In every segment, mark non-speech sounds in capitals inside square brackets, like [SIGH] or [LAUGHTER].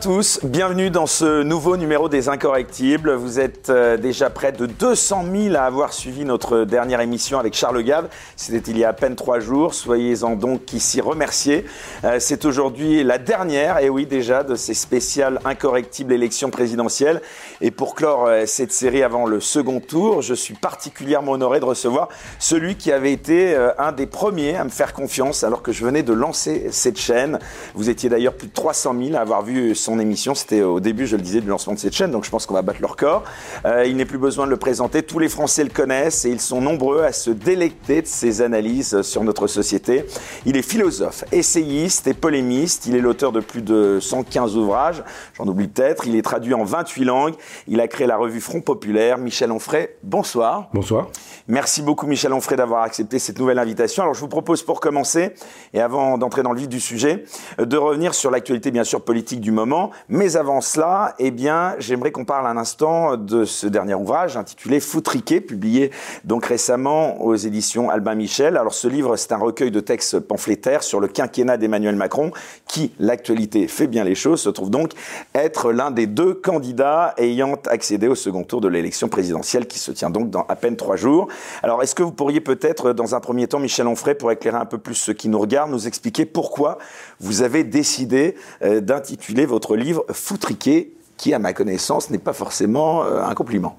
Tous, bienvenue dans ce nouveau numéro des Incorrectibles. Vous êtes euh, déjà près de 200 000 à avoir suivi notre dernière émission avec Charles Gave. C'était il y a à peine trois jours, soyez-en donc ici remerciés. Euh, c'est aujourd'hui la dernière, et oui déjà, de ces spéciales Incorrectibles élections présidentielles. Et pour clore euh, cette série avant le second tour, je suis particulièrement honoré de recevoir celui qui avait été un des premiers à me faire confiance alors que je venais de lancer cette chaîne. Vous étiez d'ailleurs plus de 300 000 à avoir vu son émission. C'était au début, je le disais, du lancement de cette chaîne, donc je pense qu'on va battre leur corps. Euh, il n'est plus besoin de le présenter. Tous les Français le connaissent et ils sont nombreux à se délecter de ses analyses sur notre société. Il est philosophe, essayiste et polémiste. Il est l'auteur de plus de 115 ouvrages. J'en oublie peut-être. Il est traduit en 28 langues. Il a créé la revue Front Populaire. Michel Onfray, bonsoir. Bonsoir. Merci beaucoup, Michel Onfray, d'avoir accepté cette nouvelle invitation. Alors, je vous propose pour commencer, et avant d'entrer dans le vif du sujet, de revenir sur l'actualité, bien sûr, politique du moment. Mais avant cela, eh bien, j'aimerais qu'on parle un instant de ce dernier ouvrage intitulé Foutriqué, publié donc récemment aux éditions Albin Michel. Alors ce livre, c'est un recueil de textes pamphlétaires sur le quinquennat d'Emmanuel Macron, qui, l'actualité fait bien les choses, se trouve donc être l'un des deux candidats ayant accédé au second tour de l'élection présidentielle qui se tient donc dans à peine trois jours. Alors est-ce que vous pourriez peut-être, dans un premier temps, Michel Onfray, pour éclairer un peu plus ceux qui nous regardent, nous expliquer pourquoi vous avez décidé euh, d'intituler votre livre Foutriqué, qui, à ma connaissance, n'est pas forcément euh, un compliment.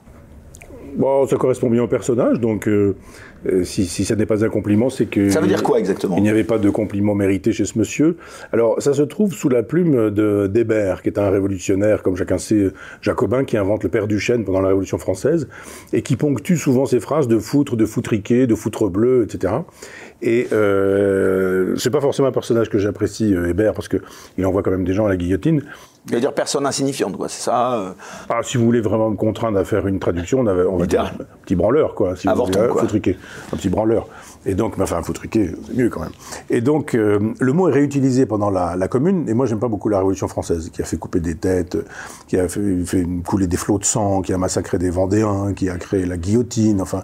Bon, ça correspond bien au personnage, donc euh, euh, si, si, ça n'est pas un compliment, c'est que... Ça veut dire quoi exactement Il n'y avait pas de compliment mérité chez ce monsieur. Alors, ça se trouve sous la plume de d'Hébert, qui est un révolutionnaire, comme chacun sait, jacobin, qui invente le père du chêne pendant la Révolution française, et qui ponctue souvent ses phrases de foutre, de foutriquer, de foutre bleu, etc. Et euh, c'est pas forcément un personnage que j'apprécie, Hébert, parce qu'il envoie quand même des gens à la guillotine. Il veut dire personne insignifiante, quoi, c'est ça euh Ah, si vous voulez vraiment me contraindre à faire une traduction, on, avait, on va dire un petit branleur, quoi. Si Avorton, vous quoi. Foutriquer. Un petit branleur. Et donc, enfin, foutriquer, c'est mieux quand même. Et donc, euh, le mot est réutilisé pendant la, la Commune, et moi, j'aime pas beaucoup la Révolution française, qui a fait couper des têtes, qui a fait, fait couler des flots de sang, qui a massacré des Vendéens, qui a créé la guillotine, enfin,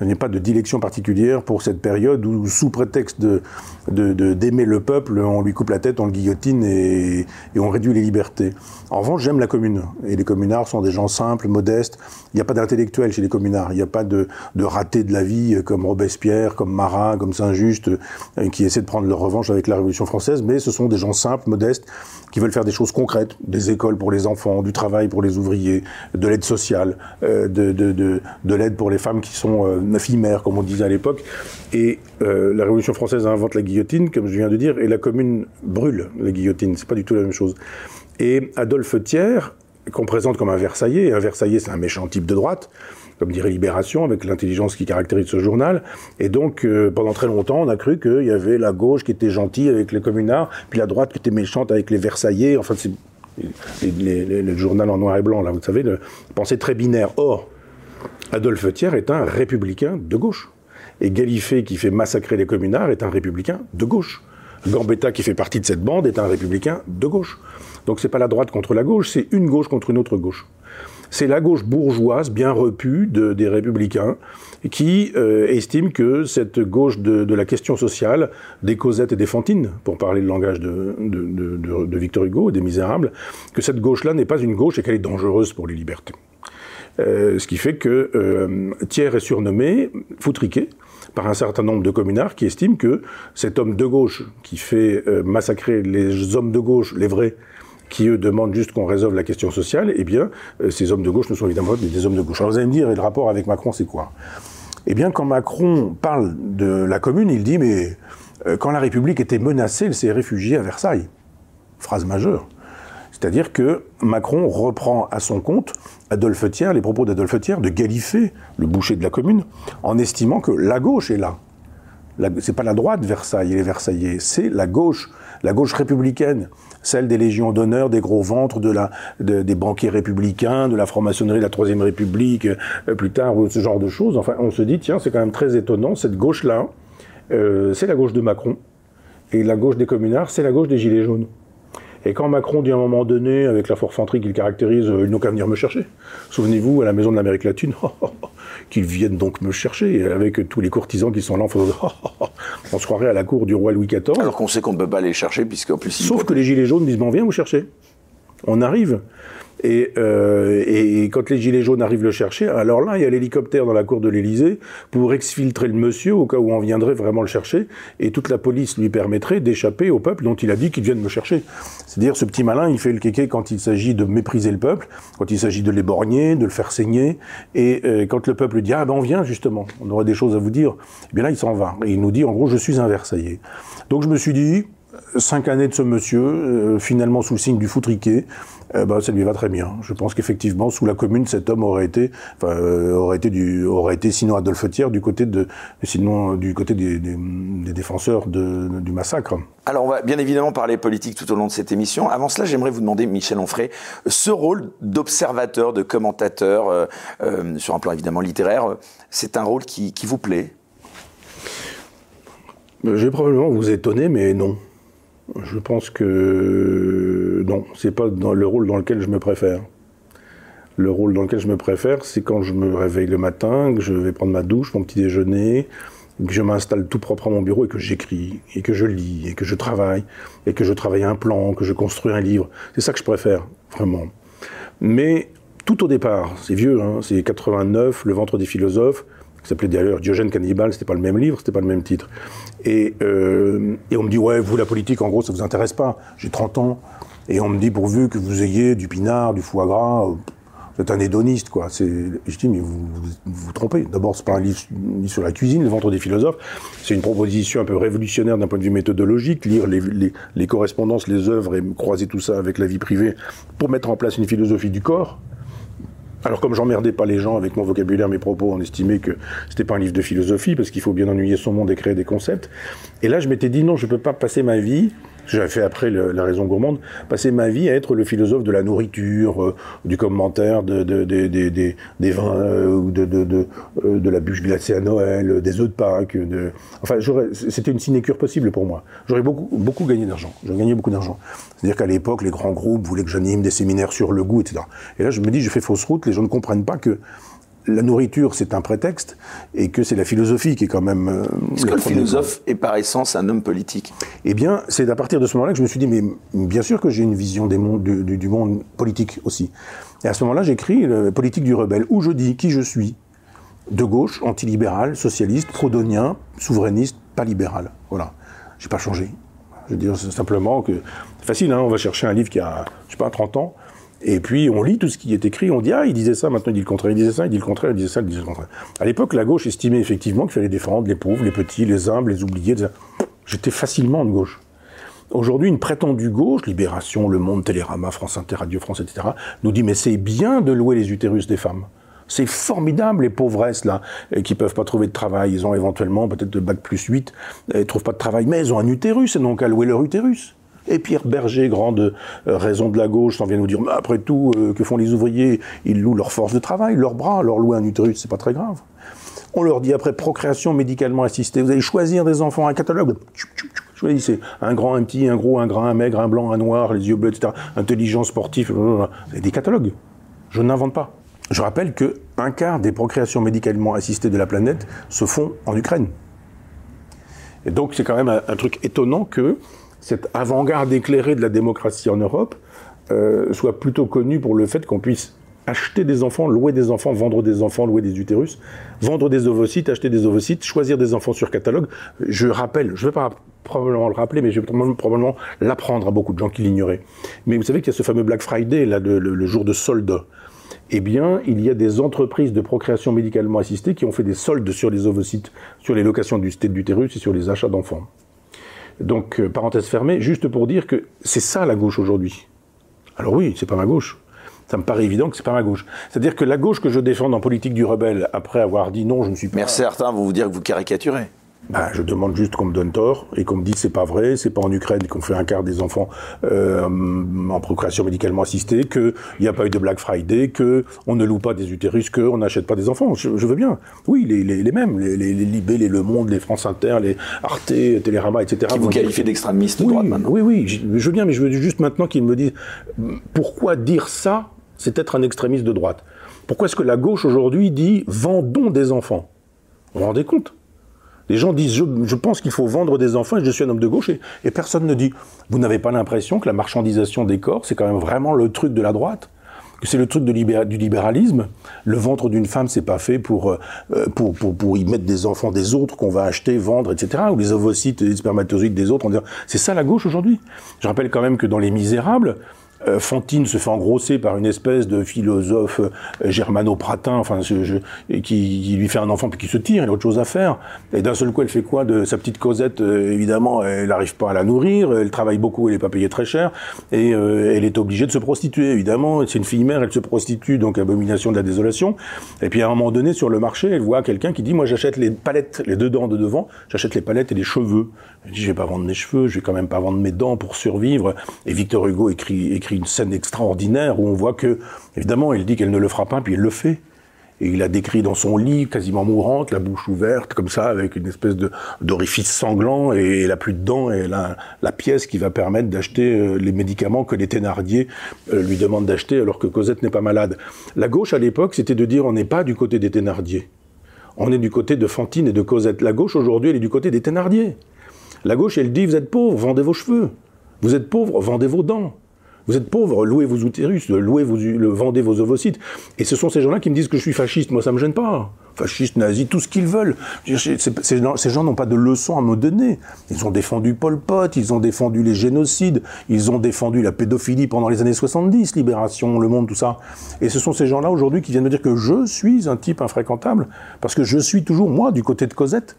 n'y a pas de dilection particulière pour cette période où, sous prétexte de d'aimer de, le peuple, on lui coupe la tête, on le guillotine et, on réduit les libertés. En revanche, j'aime la commune. Et les communards sont des gens simples, modestes. Il n'y a pas d'intellectuel chez les communards. Il n'y a pas de, de ratés de la vie comme Robespierre, comme Marat, comme Saint-Just, euh, qui essaient de prendre leur revanche avec la Révolution française. Mais ce sont des gens simples, modestes, qui veulent faire des choses concrètes. Des écoles pour les enfants, du travail pour les ouvriers, de l'aide sociale, euh, de, de, de, de l'aide pour les femmes qui sont filles mères, comme on disait à l'époque. Et euh, la Révolution française invente la guillotine, comme je viens de dire, et la commune brûle la guillotine. C'est pas du tout la même chose. Et Adolphe Thiers, qu'on présente comme un Versaillais, un Versaillais c'est un méchant type de droite, comme dirait Libération, avec l'intelligence qui caractérise ce journal. Et donc, euh, pendant très longtemps, on a cru qu'il y avait la gauche qui était gentille avec les communards, puis la droite qui était méchante avec les Versaillais. Enfin, c'est le journal en noir et blanc, là, vous savez, de pensée très binaire. Or, Adolphe Thiers est un républicain de gauche. Et Galifet, qui fait massacrer les communards, est un républicain de gauche. Gambetta, qui fait partie de cette bande, est un républicain de gauche. Donc c'est pas la droite contre la gauche, c'est une gauche contre une autre gauche. C'est la gauche bourgeoise, bien repue, de, des républicains, qui euh, estime que cette gauche de, la question sociale, des Cosette et des Fantines, pour parler le langage de, de, Victor Hugo, des Misérables, que cette gauche-là n'est pas une gauche et qu'elle est dangereuse pour les libertés. Euh, ce qui fait que euh, Thiers est surnommé Foutriquet par un certain nombre de communards qui estiment que cet homme de gauche qui fait euh, massacrer les hommes de gauche, les vrais, qui eux demandent juste qu'on résolve la question sociale, eh bien, ces hommes de gauche ne sont évidemment pas des hommes de gauche. Alors vous allez me dire, et le rapport avec Macron, c'est quoi? Eh bien, quand Macron parle de la commune, il dit, mais quand la République était menacée, elle s'est réfugiée à Versailles. Phrase majeure. C'est-à-dire que Macron reprend à son compte Adolphe Thiers, les propos d'Adolphe Thiers, de Galifet, le boucher de la commune, en estimant que la gauche est là. C'est pas la droite Versailles et les Versaillais, c'est la gauche, la gauche républicaine, celle des légions d'honneur, des gros ventres, des banquiers républicains, de la franc-maçonnerie de la Troisième République, euh, plus tard, ce genre de choses. Enfin, on se dit, tiens, c'est quand même très étonnant, cette gauche-là, euh, c'est la gauche de Macron, et la gauche des communards, c'est la gauche des Gilets jaunes. Et quand Macron dit à un moment donné, avec la forfanterie qu'il caractérise, ils n'ont qu'à venir me chercher. Souvenez-vous, à la maison de l'Amérique latine, [LAUGHS] qu'ils viennent donc me chercher, avec tous les courtisans qui sont là en faisant [LAUGHS] on se croirait à la cour du roi Louis XIV. Alors qu'on sait qu'on ne peut pas les chercher, puisqu'en plus... Sauf que les gilets jaunes disent, bon, viens vous chercher. On arrive. Euh, et, quand les gilets jaunes arrivent le chercher, alors là, il y a l'hélicoptère dans la cour de l'Élysée pour exfiltrer le monsieur au cas où on viendrait vraiment le chercher, et toute la police lui permettrait d'échapper au peuple dont il a dit qu'il vienne me chercher. C'est-à-dire, ce petit malin, il fait le kéké quand il s'agit de mépriser le peuple, quand il s'agit de l'éborgner, de le faire saigner, et euh, quand le peuple dit ah ben on vient justement, on aurait des choses à vous dire, eh bien là il s'en va. Et il nous dit en gros je suis un Versaillais. Donc je me suis dit cinq années de ce monsieur, euh, finalement sous le signe du foutriquet, eh ben, ça lui va très bien. Je pense qu'effectivement, sous la Commune, cet homme aurait été, enfin, euh, aurait été du, aurait été sinon Adolphe Thiers du côté de, sinon du côté des, des, des défenseurs de, du massacre. Alors, on va bien évidemment parler politique tout au long de cette émission. Avant cela, j'aimerais vous demander, Michel Onfray, ce rôle d'observateur, de commentateur, euh, euh, sur un plan évidemment littéraire, c'est un rôle qui, qui vous plaît? Je vais probablement vous étonner, mais non. Je pense que non, c'est pas le rôle dans lequel je me préfère. Le rôle dans lequel je me préfère, c'est quand je me réveille le matin, que je vais prendre ma douche, mon petit déjeuner, que je m'installe tout propre à mon bureau et que j'écris, et que je lis, et que je travaille, et que je travaille un plan, que je construis un livre. C'est ça que je préfère, vraiment. Mais tout au départ, c'est vieux, hein, c'est 89, Le ventre des philosophes, qui s'appelait d'ailleurs Diogène Cannibal, c'était pas le même livre, c'était pas le même titre. Et, euh, on me dit, ouais, vous, la politique, en gros, ça vous intéresse pas. J'ai 30 ans. Et on me dit, pourvu que vous ayez du pinard, du foie gras, vous êtes un hédoniste, quoi. Je dis, mais vous vous, trompez. D'abord, c'est pas un livre, sur la cuisine, Le ventre des philosophes. C'est une proposition un peu révolutionnaire d'un point de vue méthodologique, lire les correspondances, les œuvres et croiser tout ça avec la vie privée pour mettre en place une philosophie du corps. Alors comme j'emmerdais pas les gens avec mon vocabulaire, mes propos, on estimait que c'était pas un livre de philosophie parce qu'il faut bien ennuyer son monde et créer des concepts. Et là, je m'étais dit non, je peux pas passer ma vie j'avais fait après la raison gourmande, passer ma vie à être le philosophe de la nourriture, euh, du commentaire de, de, de, des vins, euh, de, euh, de, la bûche glacée à Noël, des œufs de Pâques. Enfin, c'était une sinécure possible pour moi. J'aurais beaucoup, beaucoup gagné d'argent. J'aurais gagné beaucoup d'argent. C'est-à-dire qu'à l'époque, les grands groupes voulaient que j'anime des séminaires sur le goût, etc. Et là, je me dis, je fais fausse route, les gens ne comprennent pas que la nourriture, c'est un prétexte, et que c'est la philosophie qui est quand même... Euh, Est-ce que le philosophe est par essence un homme politique? Eh bien, c'est à partir de ce moment-là que je me suis dit, mais bien sûr que j'ai une vision des mondes, du, monde politique aussi. Et à ce moment-là, j'écris Politique du rebelle, où je dis qui je suis. De gauche, antilibéral, socialiste, prodonien, souverainiste, pas libéral. Voilà. J'ai pas changé. Je veux dire simplement que... C'est facile, hein, on va chercher un livre qui a, je sais pas, 30 ans, et puis on lit tout ce qui est écrit, on dit ah il disait ça, maintenant il dit le contraire, il disait ça, il dit le contraire, il disait ça, il disait le contraire. À l'époque, la gauche estimait effectivement qu'il fallait défendre les pauvres, les petits, les humbles, les oubliés. J'étais facilement de gauche. Aujourd'hui, une prétendue gauche, Libération, Le Monde, Télérama, France Inter, Radio France, etc., nous dit mais c'est bien de louer les utérus des femmes. C'est formidable, les pauvresses, là, qui peuvent pas trouver de travail. Ils ont éventuellement peut-être de bac plus 8, ils trouvent pas de travail, mais ils ont un utérus, et donc à louer leur utérus. Et Pierre Berger, grande euh, raison de la gauche, s'en vient nous dire, mais après tout, euh, que font les ouvriers? Ils louent leur force de travail, leurs bras, leur louer un utérus, c'est pas très grave. On leur dit après procréation médicalement assistée, vous allez choisir des enfants, un catalogue. Choisissez un grand, un petit, un gros, un grand, un maigre, un blanc, un noir, les yeux bleus, etc. Intelligent, sportif, avez des catalogues. Je n'invente pas. Je rappelle que un quart des procréations médicalement assistées de la planète se font en Ukraine. Et donc c'est quand même un truc étonnant que cette avant-garde éclairée de la démocratie en Europe euh, soit plutôt connue pour le fait qu'on puisse acheter des enfants, louer des enfants, vendre des enfants, louer des utérus, vendre des ovocytes, acheter des ovocytes, choisir des enfants sur catalogue. Je rappelle, je ne vais pas probablement le rappeler, mais je vais probablement l'apprendre à beaucoup de gens qui l'ignoraient. Mais vous savez qu'il y a ce fameux Black Friday, là, le, jour de solde. Eh bien, il y a des entreprises de procréation médicalement assistée qui ont fait des soldes sur les ovocytes, sur les locations du d'utérus et sur les achats d'enfants. Donc, euh, parenthèse fermée, juste pour dire que c'est ça la gauche aujourd'hui. Alors oui, c'est pas ma gauche. Ça me paraît évident que c'est pas ma gauche. C'est-à-dire que la gauche que je défends en politique du rebelle, après avoir dit non, je ne suis pas. Mais certains vont vous dire que vous caricaturez. Ben, je demande juste qu'on me donne tort et qu'on me dise c'est pas vrai, c'est pas en Ukraine qu'on fait un quart des enfants euh, en procréation médicalement assistée, qu'il n'y a pas eu de Black Friday, que on ne loue pas des utérus, qu'on n'achète pas des enfants. Je, veux bien. Oui, les, les, les mêmes, les, les, Libé, les Le Monde, les France Inter, les Arte, Télérama, etc. Qui vous qualifiez d'extrémistes de droite maintenant Oui, oui, je, je veux bien, mais je veux juste maintenant qu'ils me disent pourquoi dire ça, c'est être un extrémiste de droite? Pourquoi est-ce que la gauche aujourd'hui dit vendons des enfants? Vous vous rendez compte? Les gens disent je, pense qu'il faut vendre des enfants et je suis un homme de gauche et, personne ne dit vous n'avez pas l'impression que la marchandisation des corps c'est quand même vraiment le truc de la droite? Que c'est le truc du libéralisme? Le ventre d'une femme, c'est pas fait pour, euh, pour, pour, pour, y mettre des enfants des autres qu'on va acheter, vendre, etc. Ou les ovocytes et les spermatozoïdes des autres. C'est ça la gauche aujourd'hui? Je rappelle quand même que dans Les Misérables, euh, Fantine se fait engrosser par une espèce de philosophe euh, germano-pratin, enfin, qui, lui fait un enfant puis qui se tire, il a autre chose à faire. Et d'un seul coup, elle fait quoi de sa petite Cosette euh, Évidemment, elle n'arrive pas à la nourrir, elle travaille beaucoup, elle n'est pas payée très cher, et elle est obligée de se prostituer, évidemment. C'est une fille mère, elle se prostitue, donc abomination de la désolation. Et puis à un moment donné, sur le marché, elle voit quelqu'un qui dit, moi j'achète les palettes, les deux dents de devant, j'achète les palettes et les cheveux. Elle dit, je vais pas vendre mes cheveux, je vais quand même pas vendre mes dents pour survivre. Et Victor Hugo écrit une scène extraordinaire où on voit que, évidemment, elle dit qu'elle ne le fera pas, puis elle le fait. Et il a décrit dans son lit, quasiment mourante, la bouche ouverte, comme ça, avec une espèce d'orifice sanglant, et elle a plus de dents, et elle a la pièce qui va permettre d'acheter euh, les médicaments que les Thénardier euh, lui demandent d'acheter alors que Cosette n'est pas malade. La gauche, à l'époque, c'était de dire on n'est pas du côté des Thénardier. On est du côté de Fantine et de Cosette. La gauche, aujourd'hui, elle est du côté des Thénardier. La gauche, elle dit, vous êtes pauvre, vendez vos cheveux. Vous êtes pauvre, vendez vos dents. Vous êtes pauvre, louez vos utérus, louez vos, vendez vos ovocytes. Et ce sont ces gens-là qui me disent que je suis fasciste. Moi, ça me gêne pas. Fasciste, nazi, tout ce qu'ils veulent. Ces gens n'ont pas de leçons à me donner. Ils ont défendu Pol Pot, ils ont défendu les génocides, ils ont défendu la pédophilie pendant les années 70, Libération, Le Monde, tout ça. Et ce sont ces gens-là aujourd'hui qui viennent me dire que je suis un type infréquentable, parce que je suis toujours, moi, du côté de Cosette.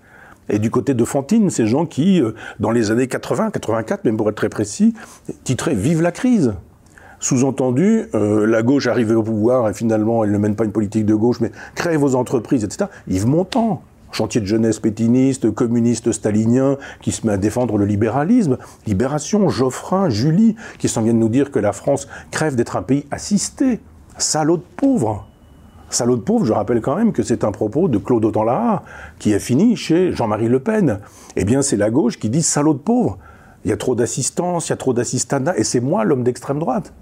Et du côté de Fantine, ces gens qui, euh, dans les années 80, 84, même pour être très précis, titraient Vive la crise. Sous-entendu, euh, la gauche arrivée au pouvoir et finalement elle ne mène pas une politique de gauche, mais créez vos entreprises, etc. Yves Montand, chantier de jeunesse pétiniste, communiste stalinien, qui se met à défendre le libéralisme. Libération, Geoffrin, Julie, qui s'en viennent nous dire que la France crève d'être un pays assisté. Salaud de pauvres. Salaud de pauvre, je rappelle quand même que c'est un propos de Claude Autant-Lara, qui a fini chez Jean-Marie Le Pen. Eh bien, c'est la gauche qui dit salaud de pauvre. Il y a trop d'assistance, il y a trop d'assistanat, et c'est moi l'homme d'extrême droite.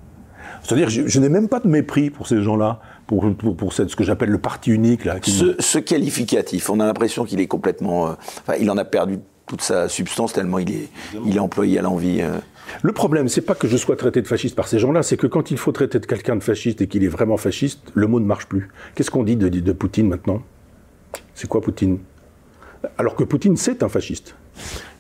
C'est-à-dire, je, je n'ai même pas de mépris pour ces gens-là, pour, pour, ce que j'appelle le parti unique. Là, ce, qualificatif, on a l'impression qu'il est complètement. Euh, enfin, il en a perdu toute sa substance tellement il est, employé à l'envie. Euh. Le problème, c'est pas que je sois traité de fasciste par ces gens-là, c'est que quand il faut traiter de quelqu'un de fasciste et qu'il est vraiment fasciste, le mot ne marche plus. Qu'est-ce qu'on dit de Poutine maintenant? C'est quoi Poutine? Alors que Poutine, c'est un fasciste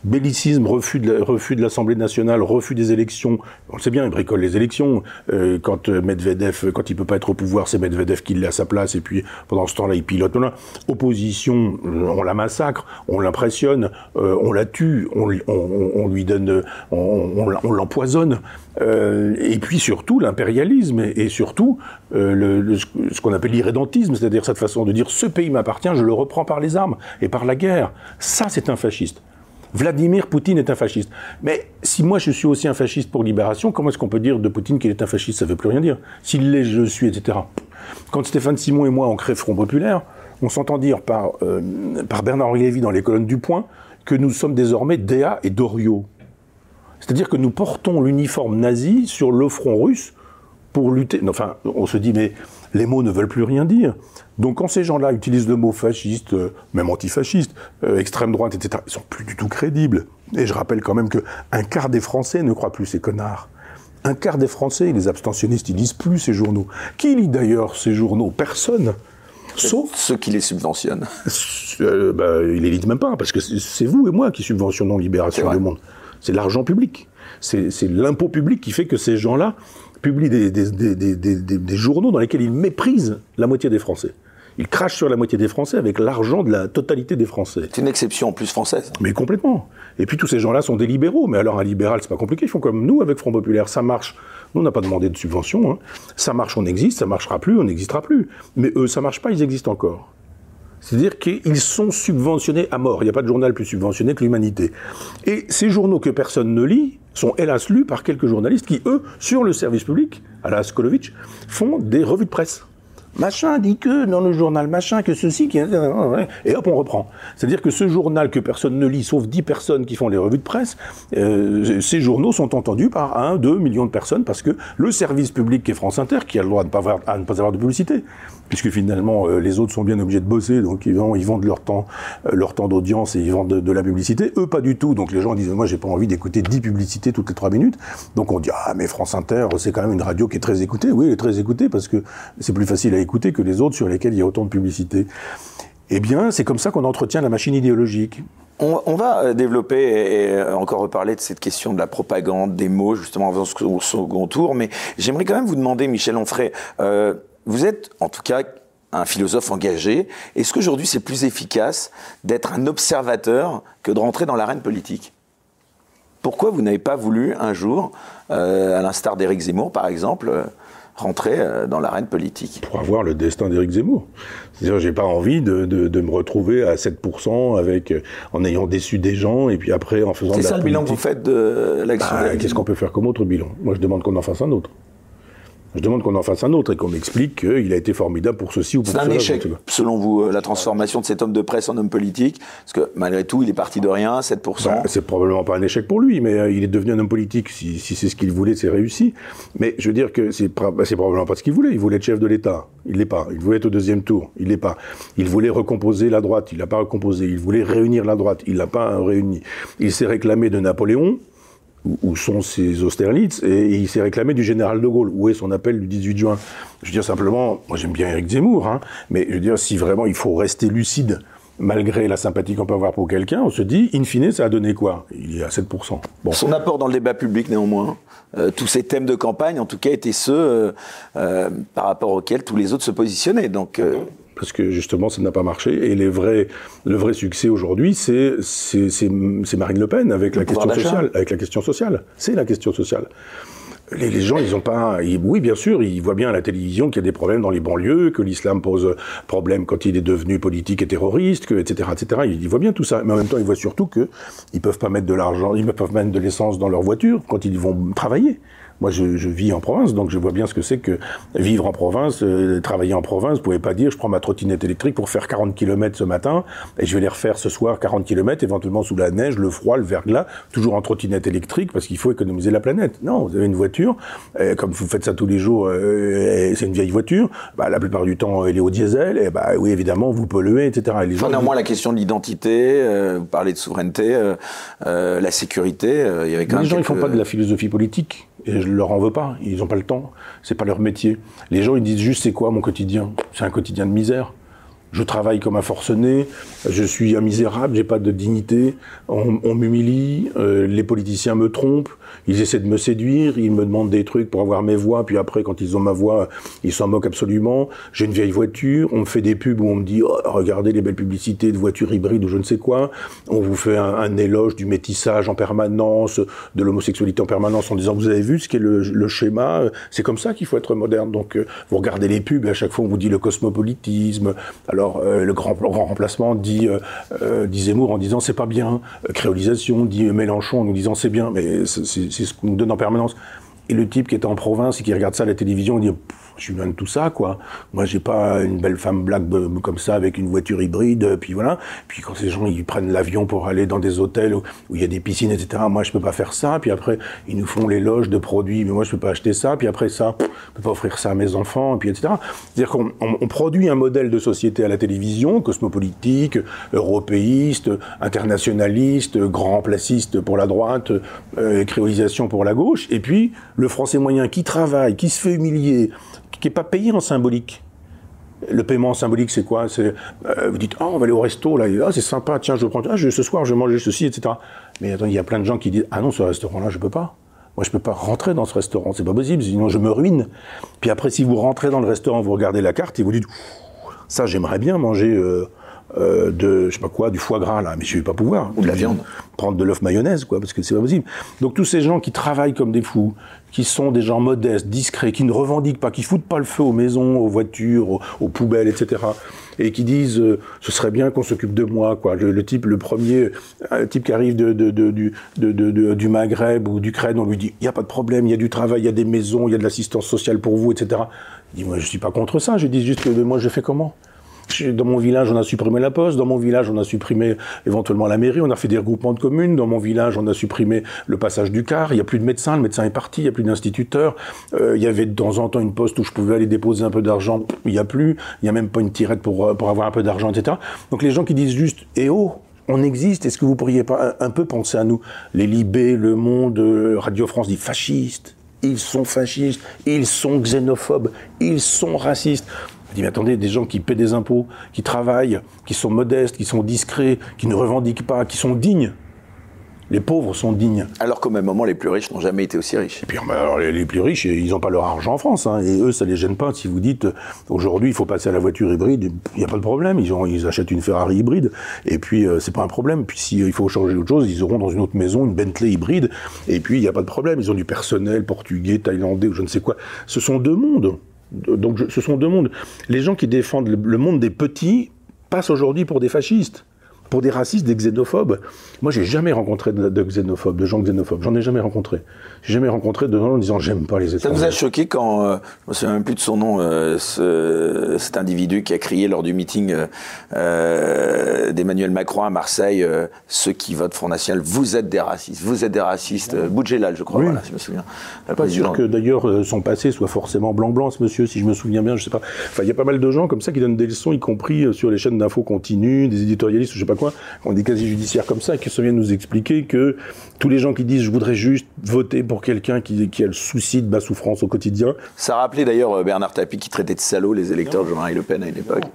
bellicisme, refus de l'Assemblée nationale, refus des élections. On le sait bien, il bricole les élections. Euh, quand euh, Medvedev, quand il peut pas être au pouvoir, c'est Medvedev qui l'est à sa place, et puis pendant ce temps-là, il pilote. Opposition, euh, on la massacre, on l'impressionne, on la tue, on, lui donne, on, l'empoisonne. et puis surtout l'impérialisme et, surtout ce qu'on appelle l'irrédentisme, c'est-à-dire cette façon de dire ce pays m'appartient, je le reprends par les armes et par la guerre. Ça, c'est un fasciste. Vladimir Poutine est un fasciste. Mais si moi je suis aussi un fasciste pour libération, comment est-ce qu'on peut dire de Poutine qu'il est un fasciste? Ça ne veut plus rien dire. S'il l'est, je suis, etc. Quand Stéphane Simon et moi on crée Front Populaire, on s'entend dire par, euh, Bernard-Henri dans les colonnes du Point que nous sommes désormais Déa et Doriot. C'est-à-dire que nous portons l'uniforme nazi sur le front russe pour lutter. Enfin, on se dit, mais les mots ne veulent plus rien dire. Donc quand ces gens-là utilisent le mot fasciste, euh, même antifasciste, euh, extrême droite, etc., ils sont plus du tout crédibles. Et je rappelle quand même que un quart des Français ne croient plus ces connards. Un quart des Français, les abstentionnistes, ils lisent plus ces journaux. Qui lit d'ailleurs ces journaux? Personne. Sauf ceux qui les subventionnent. Euh, bah, ils les lisent même pas, parce que c'est vous et moi qui subventionnons Libération du Monde. C'est l'argent public. C'est l'impôt public qui fait que ces gens-là publie des, journaux dans lesquels il méprise la moitié des Français. Il crache sur la moitié des Français avec l'argent de la totalité des Français. C'est une exception en plus française. Mais complètement. Et puis tous ces gens-là sont des libéraux. Mais alors un libéral, c'est pas compliqué. Ils font comme nous avec Front Populaire. Ça marche. Nous, on n'a pas demandé de subvention. Hein. Ça marche, on existe. Ça marchera plus, on n'existera plus. Mais eux, ça marche pas, ils existent encore. C'est-à-dire qu'ils sont subventionnés à mort. Il n'y a pas de journal plus subventionné que l'humanité. Et ces journaux que personne ne lit sont hélas lus par quelques journalistes qui, eux, sur le service public, à la Skolovitch, font des revues de presse. Machin dit que dans le journal, machin, que ceci, qui... et hop, on reprend. C'est-à-dire que ce journal que personne ne lit, sauf 10 personnes qui font les revues de presse, euh, ces journaux sont entendus par 1, 2 millions de personnes parce que le service public qui est France Inter, qui a le droit de à ne pas avoir de publicité, puisque finalement euh, les autres sont bien obligés de bosser, donc ils, vendent leur temps, euh, leur temps d'audience et ils vendent de, la publicité. Eux, pas du tout. Donc les gens disent, moi, j'ai pas envie d'écouter 10 publicités toutes les 3 minutes. Donc on dit, ah, mais France Inter, c'est quand même une radio qui est très écoutée. Oui, elle est très écoutée parce que c'est plus facile à écouter que les autres sur lesquels il y a autant de publicité. Eh bien, c'est comme ça qu'on entretient la machine idéologique. On, va euh, développer et encore reparler de cette question de la propagande, des mots, justement, avant ce second tour. Mais j'aimerais quand même vous demander, Michel Onfray, vous êtes, en tout cas, un philosophe engagé. Est-ce qu'aujourd'hui, c'est plus efficace d'être un observateur que de rentrer dans l'arène politique? Pourquoi vous n'avez pas voulu un jour, euh, à l'instar d'Éric Zemmour, par exemple, euh, rentrer euh, dans l'arène politique? Pour avoir le destin d'Éric Zemmour. C'est-à-dire, j'ai pas envie de, me retrouver à 7% avec, en ayant déçu des gens et puis après en faisant. C'est ça le bilan que vous faites de l'action bah, Qu'est-ce qu'on peut faire comme autre bilan? Moi, je demande qu'on en fasse un autre. Je demande qu'on en fasse un autre et qu'on m'explique qu'il a été formidable pour ceci ou pour cela. C'est un échec, selon vous, euh, la transformation de cet homme de presse en homme politique Parce que malgré tout, il est parti de rien, 7%. Bah, c'est probablement pas un échec pour lui, mais euh, il est devenu un homme politique. Si, c'est ce qu'il voulait, c'est réussi. Mais je veux dire que c'est bah, probablement pas ce qu'il voulait. Il voulait être chef de l'État. Il l'est pas. Il voulait être au deuxième tour. Il l'est pas. Il voulait recomposer la droite. Il l'a pas recomposé. Il voulait réunir la droite. Il l'a pas réuni. Il s'est réclamé de Napoléon où sont ces Austerlitz et, il s'est réclamé du général de Gaulle. Où est son appel du 18 juin? Je veux dire simplement, moi j'aime bien Eric Zemmour, hein, mais je veux dire, si vraiment il faut rester lucide, malgré la sympathie qu'on peut avoir pour quelqu'un, on se dit, in fine, ça a donné quoi? Il est à 7%. Bon. Son apport dans le débat public, néanmoins, euh, tous ces thèmes de campagne, en tout cas, étaient ceux euh, euh, par rapport auxquels tous les autres se positionnaient. Donc, parce que justement ça n'a pas marché. Et les vrais, le vrai succès aujourd'hui, c'est Marine Le Pen avec la question sociale. Avec la question sociale, c'est la question sociale. Les, les, gens, ils ont pas. oui, bien sûr, ils voient bien à la télévision qu'il y a des problèmes dans les banlieues, que l'islam pose problème quand il est devenu politique et terroriste, que, etc., etc. Ils, voient bien tout ça. Mais en même temps, ils voient surtout que ils peuvent pas mettre de l'argent, ils peuvent mettre de l'essence dans leur voiture quand ils vont travailler. Moi, je, je, vis en province, donc je vois bien ce que c'est que vivre en province, euh, travailler en province. Vous pouvez pas dire, je prends ma trottinette électrique pour faire 40 km ce matin et je vais les refaire ce soir 40 km, éventuellement sous la neige, le froid, le verglas, toujours en trottinette électrique parce qu'il faut économiser la planète. Non, vous avez une voiture, comme vous faites ça tous les jours, euh, c'est une vieille voiture. Bah, la plupart du temps, elle est au diesel. Et bah oui, évidemment, vous polluez, etc. Et les gens, néanmoins, la question de l'identité, euh, vous parlez de souveraineté, la sécurité. il y avait quand les gens, ils font pas de la philosophie politique. Et je leur en veux pas. Ils n'ont pas le temps. C'est pas leur métier. Les gens, ils disent juste c'est quoi mon quotidien? C'est un quotidien de misère. Je travaille comme un forcené, je suis un misérable, j'ai pas de dignité, on, m'humilie, euh, les politiciens me trompent, ils essaient de me séduire, ils me demandent des trucs pour avoir mes voix, puis après, quand ils ont ma voix, ils s'en moquent absolument. J'ai une vieille voiture, on me fait des pubs où on me dit oh, regardez les belles publicités de voitures hybrides ou je ne sais quoi. On vous fait un, éloge du métissage en permanence, de l'homosexualité en permanence, en disant vous avez vu ce qu'est le, schéma, c'est comme ça qu'il faut être moderne. Donc, euh, vous regardez les pubs, et à chaque fois on vous dit le cosmopolitisme. Euh, le grand, remplacement dit, euh, dit Zemmour en disant c'est pas bien. créolisation dit Mélenchon en nous disant c'est bien. Mais c'est ce qu'on nous donne en permanence. Et le type qui est en province et qui regarde ça à la télévision, il dit suis loin de tout ça, quoi. Moi, j'ai pas une belle femme black comme ça avec une voiture hybride, puis voilà. Puis quand ces gens ils prennent l'avion pour aller dans des hôtels où, il y a des piscines, etc. Moi, je peux pas faire ça. Puis après, ils nous font l'éloge de produits, mais moi, je peux pas acheter ça. Puis après ça, je peux pas offrir ça à mes enfants, puis etc. C'est-à-dire qu'on on, produit un modèle de société à la télévision, cosmopolitique, européiste, internationaliste, grand placiste pour la droite, euh, créolisation pour la gauche. Et puis le Français moyen qui travaille, qui se fait humilier qui n'est pas payé en symbolique. Le paiement symbolique, c'est quoi? Euh, vous dites, oh, on va aller au resto là, ah, c'est sympa, tiens, je prends, ah, ce soir, je vais manger ceci, etc. Mais attends, il y a plein de gens qui disent, ah non, ce restaurant-là, je peux pas. Moi, je peux pas rentrer dans ce restaurant, c'est pas possible, sinon je me ruine. Puis après, si vous rentrez dans le restaurant, vous regardez la carte et vous dites, ça, j'aimerais bien manger. Euh, euh, de, je sais pas quoi, du foie gras, là, mais je vais pas pouvoir. Ou de la viande. Prendre de l'œuf mayonnaise, quoi, parce que c'est pas possible. Donc tous ces gens qui travaillent comme des fous, qui sont des gens modestes, discrets, qui ne revendiquent pas, qui foutent pas le feu aux maisons, aux voitures, aux, poubelles, etc. Et qui disent euh, ce serait bien qu'on s'occupe de moi, quoi. Le, type, le premier un type qui arrive de, de, de, du, du Maghreb ou d'Ukraine, on lui dit il y a pas de problème, il y a du travail, il y a des maisons, il y a de l'assistance sociale pour vous, etc. Il dit moi je suis pas contre ça, je dis juste que moi je fais comment? Dans mon village, on a supprimé la poste. Dans mon village, on a supprimé éventuellement la mairie. On a fait des regroupements de communes. Dans mon village, on a supprimé le passage du car. Il n'y a plus de médecin. Le médecin est parti. Il n'y a plus d'instituteur. Euh, il y avait de temps en temps une poste où je pouvais aller déposer un peu d'argent. Il n'y a plus. Il n'y a même pas une tirette pour, euh, avoir un peu d'argent, etc. Donc les gens qui disent juste, eh oh, on existe. Est-ce que vous pourriez pas un, peu penser à nous? Les Libés, Le Monde, euh, Radio France dit fascistes. Ils sont fascistes, ils sont xénophobes, ils sont racistes. Je dis, mais attendez, des gens qui paient des impôts, qui travaillent, qui sont modestes, qui sont discrets, qui ne revendiquent pas, qui sont dignes. Les pauvres sont dignes. Alors qu'au même moment, les plus riches n'ont jamais été aussi riches. Et puis, alors, les, plus riches, ils n'ont pas leur argent en France. Hein, et eux, ça les gêne pas. Si vous dites, aujourd'hui, il faut passer à la voiture hybride, il n'y a pas de problème. Ils, ont, ils achètent une Ferrari hybride. Et puis, euh, c'est pas un problème. Puis, s'il il faut changer autre chose, ils auront dans une autre maison une Bentley hybride. Et puis, il n'y a pas de problème. Ils ont du personnel portugais, thaïlandais ou je ne sais quoi. Ce sont deux mondes. Donc ce sont deux mondes. Les gens qui défendent le monde des petits passent aujourd'hui pour des fascistes pour des racistes, des xénophobes. Moi, j'ai jamais rencontré de, xénophobes, de gens xénophobes. J'en ai jamais rencontré. J'ai jamais rencontré de gens en disant j'aime pas les étrangers. Ça vous a choqué quand, euh, je me souviens même plus de son nom, euh, ce, cet individu qui a crié lors du meeting euh, d'Emmanuel Macron à Marseille, ceux qui votent Front National, vous êtes des racistes, vous êtes des racistes. Boudjelal, je crois, voilà, si je me souviens. Pas sûr que d'ailleurs son passé soit forcément blanc-blanc, ce monsieur, si je me souviens bien, je sais pas. Enfin, il y a pas mal de gens comme ça qui donnent des leçons, y compris sur les chaînes d'infos continues, des éditorialistes, je sais pas quoi, ont des casiers judiciaires comme ça, qui se viennent nous expliquer que tous les gens qui disent je voudrais juste voter pour quelqu'un qui, a le souci de ma souffrance au quotidien. Ça rappelait d'ailleurs euh, Bernard Tapie qui traitait de salauds les électeurs de Jean-Marie Le Pen à l'époque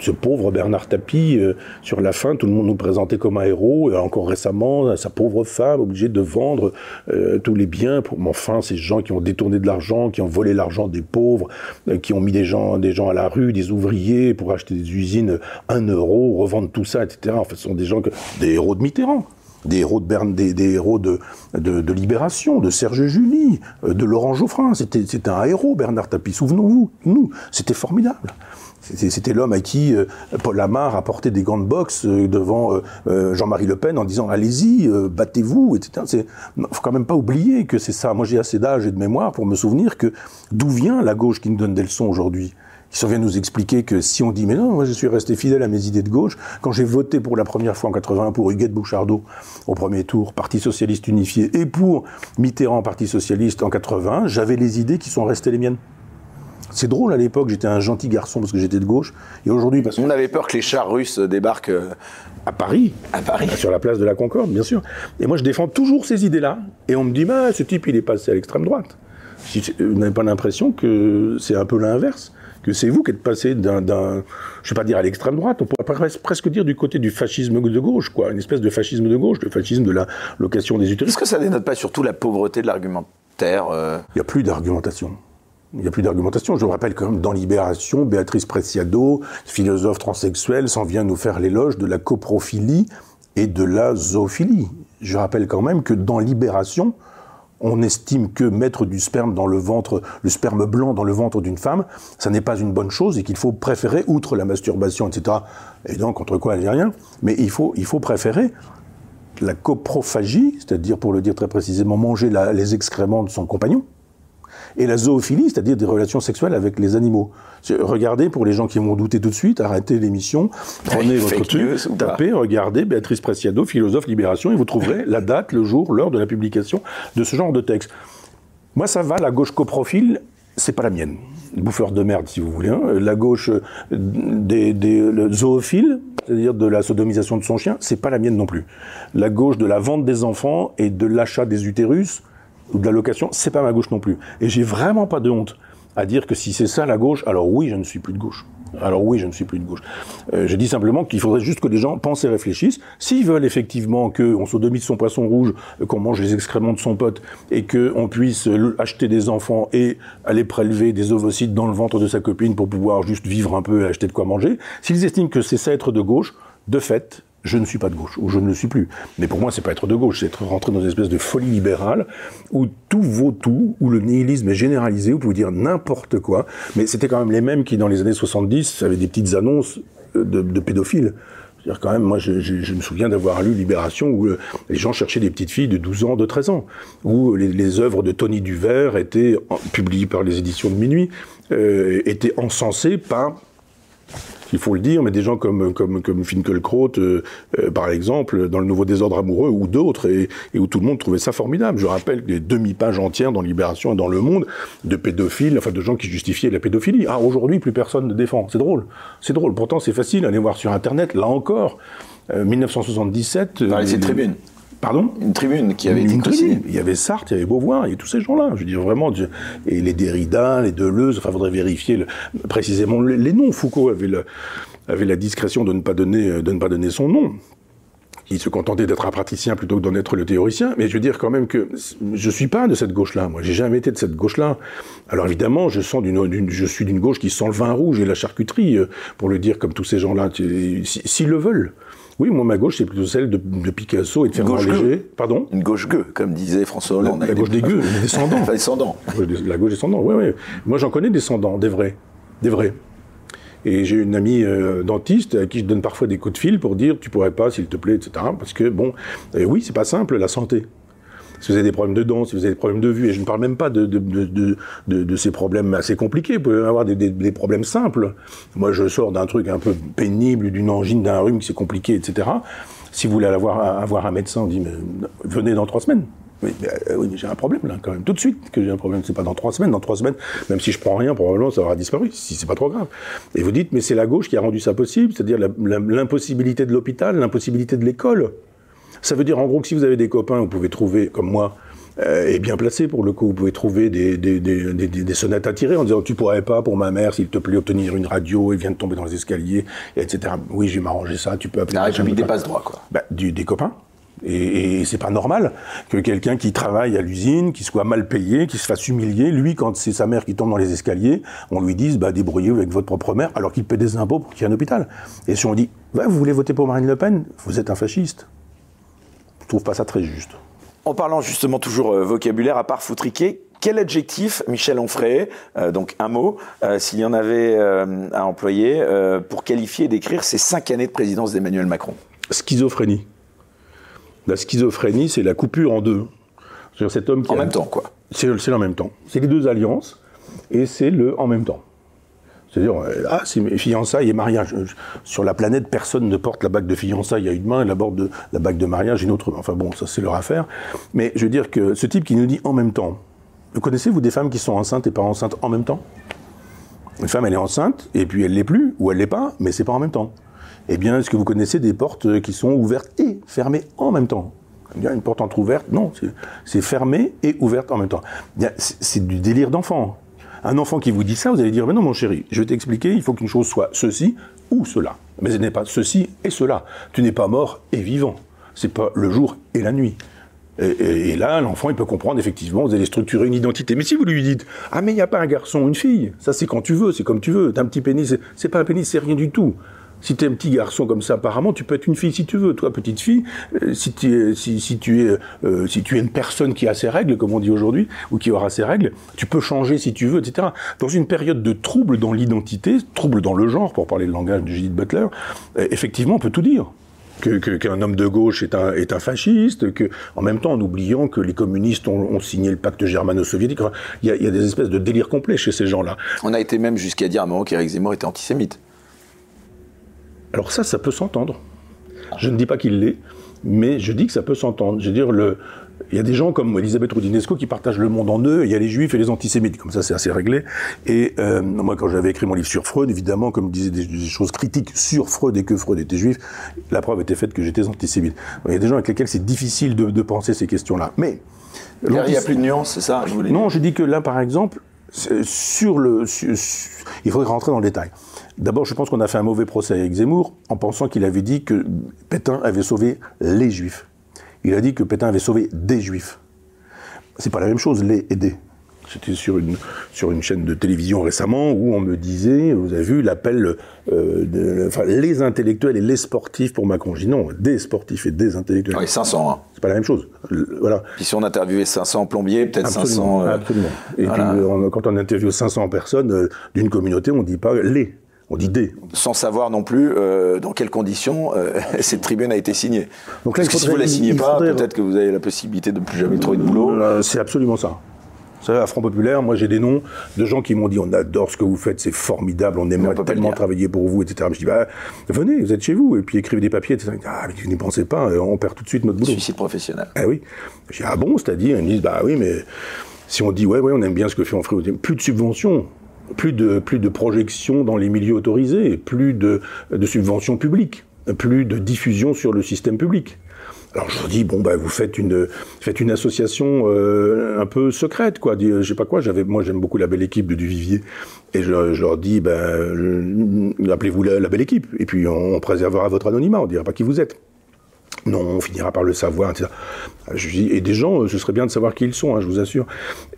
ce pauvre Bernard Tapie, euh, sur la fin, tout le monde nous présentait comme un héros, et encore récemment, sa pauvre femme obligée de vendre euh, tous les biens. Pour, mais enfin, ces gens qui ont détourné de l'argent, qui ont volé l'argent des pauvres, euh, qui ont mis des gens, des gens à la rue, des ouvriers pour acheter des usines un euro, revendre tout ça, etc. En fait, ce sont des gens que, des héros de Mitterrand des héros de des, héros de, de, de, Libération, de Serge Julie, de Laurent Geoffrin. C'était un héros, Bernard Tapie. Souvenons-vous, nous, c'était formidable. C'était l'homme à qui euh, Paul Lamar a porté des gants de boxe euh, devant euh, Jean-Marie Le Pen en disant allez-y, battez-vous, etc. Il faut quand même pas oublier que c'est ça. Moi, j'ai assez d'âge et de mémoire pour me souvenir que d'où vient la gauche qui nous donne des leçons aujourd'hui? Ils vient nous expliquer que si on dit mais non, moi je suis resté fidèle à mes idées de gauche, quand j'ai voté pour la première fois en 81 pour Huguette Bouchardot au premier tour, Parti socialiste unifié, et pour Mitterrand, Parti socialiste en 80, j'avais les idées qui sont restées les miennes. C'est drôle à l'époque, j'étais un gentil garçon parce que j'étais de gauche. Et aujourd'hui, parce On avait peur que les chars russes débarquent. Euh, à Paris. À Paris. Sur la place de la Concorde, bien sûr. Et moi, je défends toujours ces idées-là. Et on me dit, bah, ce type, il est passé à l'extrême droite. Vous n'avez pas l'impression que c'est un peu l'inverse que c'est vous qui êtes passé d'un, je vais pas dire à l'extrême droite, on pourrait presque dire du côté du fascisme de gauche, quoi, une espèce de fascisme de gauche, le fascisme de la location des utilités. Est-ce que ça dénote pas surtout la pauvreté de l'argumentaire euh? Il n'y a plus d'argumentation. Il n'y a plus d'argumentation. Je vous rappelle quand même, dans Libération, Béatrice Preciado, philosophe transsexuelle, s'en vient nous faire l'éloge de la coprophilie et de la zoophilie. Je rappelle quand même que dans Libération, on estime que mettre du sperme dans le ventre, le sperme blanc dans le ventre d'une femme, ça n'est pas une bonne chose et qu'il faut préférer, outre la masturbation, etc., et donc contre quoi elle dit rien, mais il faut, il faut préférer la coprophagie, c'est-à-dire, pour le dire très précisément, manger les excréments de son compagnon, et la zoophilie, c'est-à-dire des relations sexuelles avec les animaux. Regardez, pour les gens qui vont douter tout de suite, arrêtez l'émission, prenez votre truc, tapez, regardez Béatrice Preciado, philosophe libération, et vous trouverez la date, le jour, l'heure de la publication de ce genre de texte. Moi, ça va, la gauche coprophile, c'est pas la mienne. Bouffeur de merde, si vous voulez. Hein. La gauche des, des zoophiles, c'est-à-dire de la sodomisation de son chien, c'est pas la mienne non plus. La gauche de la vente des enfants et de l'achat des utérus, ou de la location, c'est pas ma gauche non plus. Et j'ai vraiment pas de honte à dire que si c'est ça la gauche, alors oui, je ne suis plus de gauche. Alors oui, je ne suis plus de gauche. Euh, je dis simplement qu'il faudrait juste que les gens pensent et réfléchissent. S'ils veulent effectivement qu'on sodomise son poisson rouge, qu'on mange les excréments de son pote, et qu'on puisse acheter des enfants et aller prélever des ovocytes dans le ventre de sa copine pour pouvoir juste vivre un peu et acheter de quoi manger, s'ils estiment que c'est ça être de gauche, de fait, je ne suis pas de gauche, ou je ne le suis plus. Mais pour moi, c'est pas être de gauche, c'est être rentré dans une espèce de folie libérale, où tout vaut tout, où le nihilisme est généralisé, où vous pouvez dire n'importe quoi. Mais c'était quand même les mêmes qui, dans les années 70, avaient des petites annonces euh, de, pédophiles. C'est-à-dire quand même, moi, je, me souviens d'avoir lu Libération où euh, les gens cherchaient des petites filles de 12 ans, de 13 ans, où les, œuvres de Tony Duvert étaient, publiées par les éditions de Minuit, euh, étaient encensées par il faut le dire, mais des gens comme, comme, comme Finkelkraut, euh, euh, par exemple, dans le Nouveau Désordre amoureux, ou d'autres, et, où tout le monde trouvait ça formidable. Je rappelle des demi-pages entières dans Libération et dans Le Monde de pédophiles, enfin de gens qui justifiaient la pédophilie. Ah, aujourd'hui, plus personne ne défend. C'est drôle. C'est drôle. Pourtant, c'est facile. Allez voir sur Internet, là encore. 1977. Dans les tribunes. Pardon Une tribune qui avait une tribune. Il y avait Sartre, il y avait Beauvoir, il y avait tous ces gens-là. Je veux dire vraiment, et les Derrida, les Deleuze. Enfin, faudrait vérifier précisément les, noms. Foucault avait, avait la discrétion de ne pas donner, de ne pas donner son nom. Il se contentait d'être un praticien plutôt que d'en être le théoricien. Mais je veux dire quand même que je suis pas de cette gauche-là. Moi, j'ai jamais été de cette gauche-là. Alors évidemment, je sens d'une, je suis d'une gauche qui sent le vin rouge et la charcuterie, euh, pour le dire comme tous ces gens-là, s'ils le veulent. Oui, moi, ma gauche, c'est plutôt celle de, Picasso et de Fernand Léger. Pardon? Une gauche gueux, comme disait François Hollande. La, gauche des gueux, les descendants. [LAUGHS] descendants. La gauche descendants, oui, oui. Moi, j'en connais des descendants, des vrais. Des vrais. Et j'ai une amie euh, dentiste à qui je donne parfois des coups de fil pour dire tu pourrais pas, s'il te plaît, etc. Parce que, bon, euh, oui, c'est pas simple, la santé si vous avez des problèmes de dents, si vous avez des problèmes de vue, et je ne parle même pas de, ces problèmes assez compliqués, vous pouvez avoir des, des, problèmes simples. Moi, je sors d'un truc un peu pénible, d'une angine, d'un rhume c'est compliqué, etc. Si vous voulez avoir, avoir un médecin, on dit, venez dans trois semaines. Oui, euh, oui, mais j'ai un problème là, quand même. Tout de suite que j'ai un problème. C'est pas dans trois semaines. Dans trois semaines, même si je prends rien, probablement ça aura disparu, si c'est pas trop grave. Et vous dites, mais c'est la gauche qui a rendu ça possible, c'est-à-dire l'impossibilité de l'hôpital, l'impossibilité de l'école. Ça veut dire en gros que si vous avez des copains, vous pouvez trouver, comme moi, euh, et bien placé pour le coup. Vous pouvez trouver des, des, des, des, sonnettes à tirer en disant tu pourrais pas pour ma mère s'il te plaît obtenir une radio et vient de tomber dans les escaliers etc. Oui je vais m'arranger ça. Tu peux appeler. La République dépasse droit quoi. Bah, du, des copains. Et, et c'est pas normal que quelqu'un qui travaille à l'usine, qui soit mal payé, qui se fasse humilier, lui, quand c'est sa mère qui tombe dans les escaliers, on lui dise, bah, débrouillez-vous avec votre propre mère, alors qu'il paie des impôts pour qu'il y ait un hôpital. Et si on dit, vous voulez voter pour Marine Le Pen, vous êtes un fasciste trouve pas ça très juste. En parlant justement toujours euh, vocabulaire, à part foutriquer, quel adjectif, Michel Onfray, euh, donc un mot, euh, s'il y en avait à employer, pour qualifier et décrire ces cinq années de présidence d'Emmanuel Macron? Schizophrénie. La schizophrénie, c'est la coupure en deux. Cet homme qui en même temps, quoi. C'est en même temps. C'est les deux alliances, et c'est le en même temps. C'est-à-dire, euh, ah, c'est fiançailles et mariage. Sur la planète, personne ne porte la bague de fiançailles à une main et la, la bague de mariage une autre main. Enfin bon, ça c'est leur affaire. Mais je veux dire que ce type qui nous dit en même temps, vous connaissez, vous, des femmes qui sont enceintes et pas enceintes en même temps? Une femme, elle est enceinte, et puis elle l'est plus, ou elle l'est pas, mais c'est pas en même temps. Eh bien, est-ce que vous connaissez des portes qui sont ouvertes et fermées en même temps? Une porte entre-ouverte, non, c'est fermé et ouverte en même temps. C'est du délire d'enfant. Un enfant qui vous dit ça, vous allez dire, mais non mon chéri, je vais t'expliquer, il faut qu'une chose soit ceci ou cela. Mais ce n'est pas ceci et cela. Tu n'es pas mort et vivant. C'est pas le jour et la nuit. Et, là, l'enfant, il peut comprendre, effectivement, vous allez structurer une identité. Mais si vous lui dites, ah, mais il n'y a pas un garçon, une fille, ça c'est quand tu veux, c'est comme tu veux, t'as un petit pénis, c'est pas un pénis, c'est rien du tout. Si tu es un petit garçon comme ça, apparemment, tu peux être une fille si tu veux. Toi, petite fille, euh, si, tu es, si, tu es, euh, si tu es une personne qui a ses règles, comme on dit aujourd'hui, ou qui aura ses règles, tu peux changer si tu veux, etc. Dans une période de trouble dans l'identité, trouble dans le genre, pour parler le langage de Judith Butler, euh, effectivement, on peut tout dire qu'un homme de gauche est un, est un fasciste, que, en même temps en oubliant que les communistes ont, signé le pacte germano-soviétique. il y, a, y, a des espèces de délire complet chez ces gens-là. On a été même jusqu'à dire à un moment qu'Éric Zemmour était antisémite. Alors ça, ça peut s'entendre. Je ne dis pas qu'il l'est, mais je dis que ça peut s'entendre. Je veux dire, le, il y a des gens comme Elisabeth Roudinesco qui partagent le monde en deux, il y a les juifs et les antisémites, comme ça c'est assez réglé. Et euh, moi quand j'avais écrit mon livre sur Freud, évidemment, comme disait des, choses critiques sur Freud et que Freud était juif, la preuve était faite que j'étais antisémite. Il y a des gens avec lesquels c'est difficile de, penser ces questions-là. Mais... Il n'y a plus de nuance, c'est ça Non, je dis que là par exemple, Sur le, il faudrait rentrer dans le détail. D'abord, je pense qu'on a fait un mauvais procès avec Zemmour en pensant qu'il avait dit que Pétain avait sauvé les Juifs. Il a dit que Pétain avait sauvé des Juifs. C'est pas la même chose, les aider. C'était sur une, sur une chaîne de télévision récemment où on me disait, vous avez vu l'appel, euh, de, enfin, les intellectuels et les sportifs pour Macron. Je dis non, des sportifs et des intellectuels. Oui, 500. Hein. C'est pas la même chose. voilà. Puis si on interviewait 500 plombiers, peut-être 500. Euh, absolument. Et puis quand on interviewe 500 personnes euh, d'une communauté, on dit pas les. On dit des. Sans savoir non plus dans quelles conditions [LAUGHS] cette tribune a été signée. Donc là, Parce que si vous ne la signez pas, peut-être que vous avez la possibilité de plus jamais trouver de boulot. C'est absolument ça. Vous savez, à Front Populaire, moi j'ai des noms de gens qui m'ont dit on adore ce que vous faites, c'est formidable, on aimerait tellement travailler pour vous, etc. Je dis bah venez, vous êtes chez vous, et puis écrivez des papiers, etc. Ah, mais n'y pensez pas, euh, on perd tout de suite notre boulot. Suicide professionnel. Ah oui. Je dis ah bon, c'est-à-dire, ils me disent bah oui, mais si on dit ouais, ouais, on aime bien ce que fait Front plus de subventions, plus de, plus projections dans les milieux autorisés, plus de, subventions publiques, plus de diffusion sur le système public. Alors je leur dis bon bah vous faites une association euh, un peu secrète quoi. Je sais pas quoi. J'avais moi j'aime beaucoup la belle équipe de Duvivier et je, leur dis ben appelez-vous la, belle équipe et puis on, préservera votre anonymat. On dira pas qui vous êtes. Non, on finira par le savoir, etc. Je dis, et des gens, ce serait bien de savoir qui ils sont, hein, je vous assure.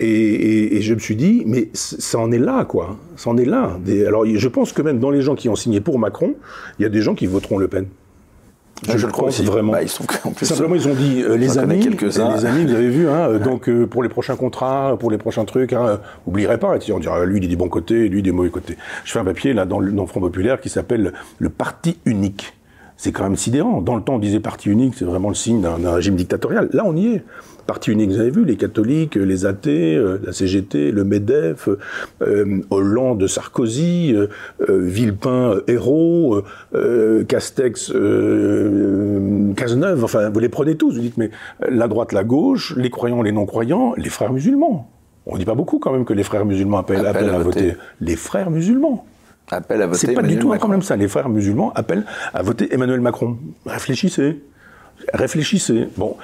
Et, et, je me suis dit, mais ça en est là, quoi. Ça en est là. alors, je pense que même dans les gens qui ont signé pour Macron, il y a des gens qui voteront Le Pen. Je, le crois aussi. vraiment. Bah, Simplement, ils ont dit euh, les amis, les amis, vous avez vu, hein, euh, donc euh, pour les prochains contrats, pour les prochains trucs, hein, oublierez pas. on dira lui il est des bons côtés, lui des mauvais côtés. Je fais un papier là dans le, dans le Front populaire qui s'appelle le parti unique. C'est quand même sidérant. Dans le temps, on disait parti unique, c'est vraiment le signe d'un régime dictatorial. Là, on y est parti unique, vous avez vu, les catholiques, les athées, euh, la CGT, le MEDEF, euh, Hollande, Sarkozy, euh, Villepin, Hérault, Castex, Cazeneuve, enfin, vous les prenez tous, vous dites, mais la droite, la gauche, les croyants, les non-croyants, les frères musulmans. On dit pas beaucoup quand même que les frères musulmans appellent, à, voter. Les frères musulmans. Appellent à voter. C'est pas du tout quand même ça. Les frères musulmans appellent à voter Emmanuel Macron. Réfléchissez. Réfléchissez. Bon.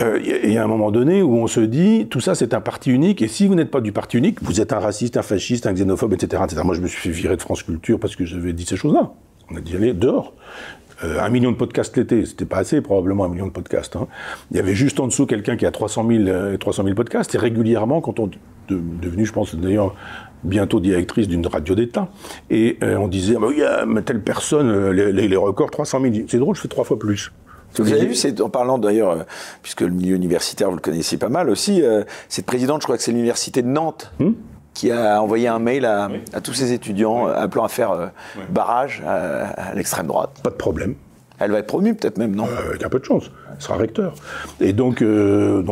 Euh, il y a un moment donné où on se dit, tout ça c'est un parti unique, et si vous n'êtes pas du parti unique, vous êtes un raciste, un fasciste, un xénophobe, etc. etc. Moi je me suis fait virer de France Culture parce que j'avais dit ces choses-là. On a dit, allez, dehors. Euh, un million de podcasts l'été, c'était pas assez, probablement un million de podcasts. Hein. Il y avait juste en dessous quelqu'un qui a 300 000, 300 000 podcasts, et régulièrement, quand on est devenu, je pense d'ailleurs, bientôt directrice d'une radio d'État, et euh, on disait, bah, oui, mais telle personne, les, les records, 300 000. C'est drôle, je fais trois fois plus. Vous avez vu, c'est en parlant d'ailleurs, euh, puisque le milieu universitaire, vous le connaissez pas mal aussi, euh, cette présidente, je crois que c'est l'université de Nantes, hmm qui a envoyé un mail à, tous ses étudiants appelant à faire euh, barrage à l'extrême droite. Pas de problème. Elle va être promue peut-être même, non euh, Avec un peu de chance. Elle sera recteur. Et donc, euh,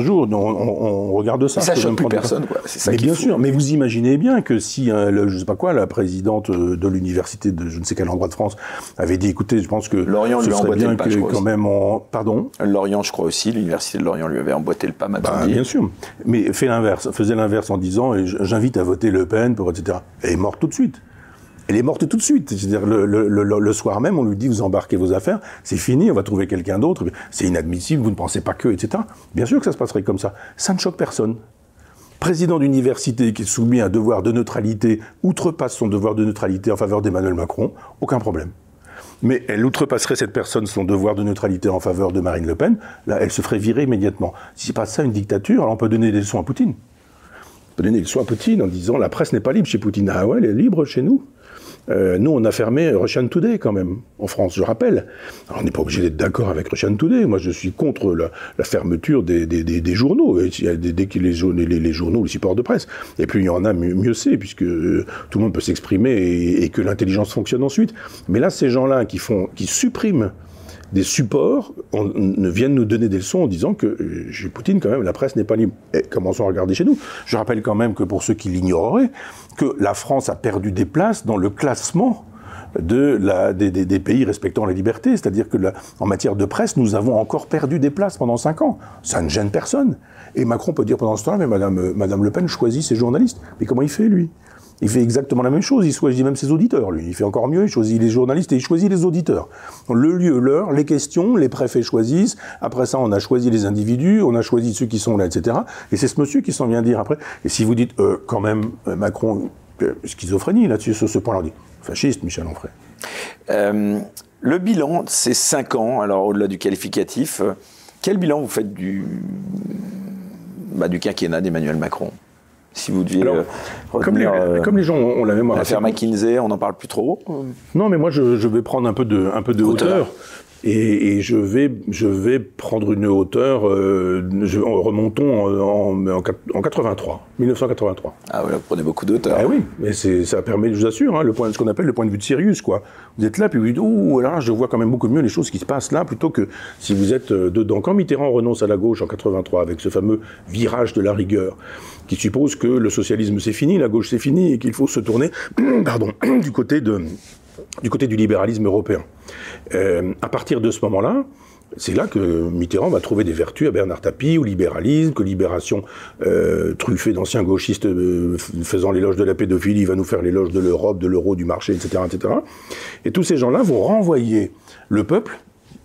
jour, on, regarde ça. Mais ça choque plus personne, quoi. Ça mais bien sûr. Mais vous imaginez bien que si, hein, le, je sais pas quoi, la présidente euh, de l'université de je ne sais quel endroit de France avait dit, écoutez, je pense que Lorient ce lui serait bien le pas, que quand même on... Pardon Lorient, je crois aussi, l'université de Lorient lui avait emboîté le pas, maintenant. bah, Bien sûr. Mais fait l'inverse, faisait l'inverse en disant, j'invite à voter Le Pen, pour, etc. Elle est morte tout de suite. Elle est morte tout de suite. C'est-à-dire le, soir même, on lui dit vous embarquez vos affaires, c'est fini, on va trouver quelqu'un d'autre. C'est inadmissible, vous ne pensez pas que, etc. Bien sûr que ça se passerait comme ça. Ça ne choque personne. Président d'université qui est soumis à un devoir de neutralité outrepasse son devoir de neutralité en faveur d'Emmanuel Macron, aucun problème. Mais elle outrepasserait cette personne son devoir de neutralité en faveur de Marine Le Pen, là, elle se ferait virer immédiatement. Si c'est pas ça une dictature, alors on peut donner des leçons à Poutine. On peut donner des leçons à Poutine en disant la presse n'est pas libre chez Poutine. Ah ouais, elle est libre chez nous. Euh, nous, on a fermé Russian Today quand même, en France, je rappelle. On n'est pas obligé d'être d'accord avec Russian Today. Moi, je suis contre la, fermeture des, journaux, dès qu'il les, journaux, les supports de presse. Et puis, il y en a, mieux, c'est, puisque euh, tout le monde peut s'exprimer et, et, que l'intelligence fonctionne ensuite. Mais là, ces gens-là qui suppriment des supports on, ne viennent nous donner des leçons en disant que euh, chez Poutine, quand même, la presse n'est pas libre. Et commençons à regarder chez nous. Je rappelle quand même que pour ceux qui l'ignoreraient, que la France a perdu des places dans le classement de la, des, des, pays respectant la liberté. C'est-à-dire que en matière de presse, nous avons encore perdu des places pendant cinq ans. Ça ne gêne personne. Et Macron peut dire pendant ce temps-là, mais Madame, Madame Le Pen choisit ses journalistes. Mais comment il fait, lui? Il fait exactement la même chose, il choisit même ses auditeurs, lui. Il fait encore mieux, il choisit les journalistes et il choisit les auditeurs. Le lieu, l'heure, les questions, les préfets choisissent. Après ça, on a choisi les individus, on a choisi ceux qui sont là, etc. Et c'est ce monsieur qui s'en vient dire après. Et si vous dites, euh, quand même, euh, Macron, euh, schizophrénie là-dessus, sur ce point-là, on dit, fasciste, Michel Onfray. le bilan, c'est 5 ans, alors au-delà du qualificatif. Quel bilan vous faites du, bah, du quinquennat d'Emmanuel Macron? Si vous deviez Alors, euh, comme, les, retenir, euh, comme les gens ont la mémoire. l'affaire. McKinsey, on n'en parle plus trop. Non, mais moi, je, je vais prendre un peu de, un peu de Hauteur. hauteur. Et, et je, vais, je vais prendre une hauteur, euh, je, remontons en, en, en quat- en 83, 1983. Ah ouais, vous prenez beaucoup d'auteur. Ah oui, mais ça permet, je vous assure, hein, le point, ce qu'on appelle le point de vue de Sirius, quoi. Vous êtes là, puis vous dites, ouh, là, je vois quand même beaucoup mieux les choses qui se passent là, plutôt que si vous êtes euh, dedans. Quand Mitterrand renonce à la gauche en 83, avec ce fameux virage de la rigueur, qui suppose que le socialisme c'est fini, la gauche c'est fini, et qu'il faut se tourner, [CLEARS THROAT] pardon, [CLEARS THROAT] du côté de, du côté du libéralisme européen. Euh, à partir de ce moment-là, c'est là que Mitterrand va trouver des vertus à Bernard Tapie, au libéralisme, que Libération, euh, truffée d'anciens gauchistes euh, faisant l'éloge de la pédophilie, va nous faire l'éloge de l'Europe, de l'euro, du marché, etc., etc. Et tous ces gens-là vont renvoyer le peuple,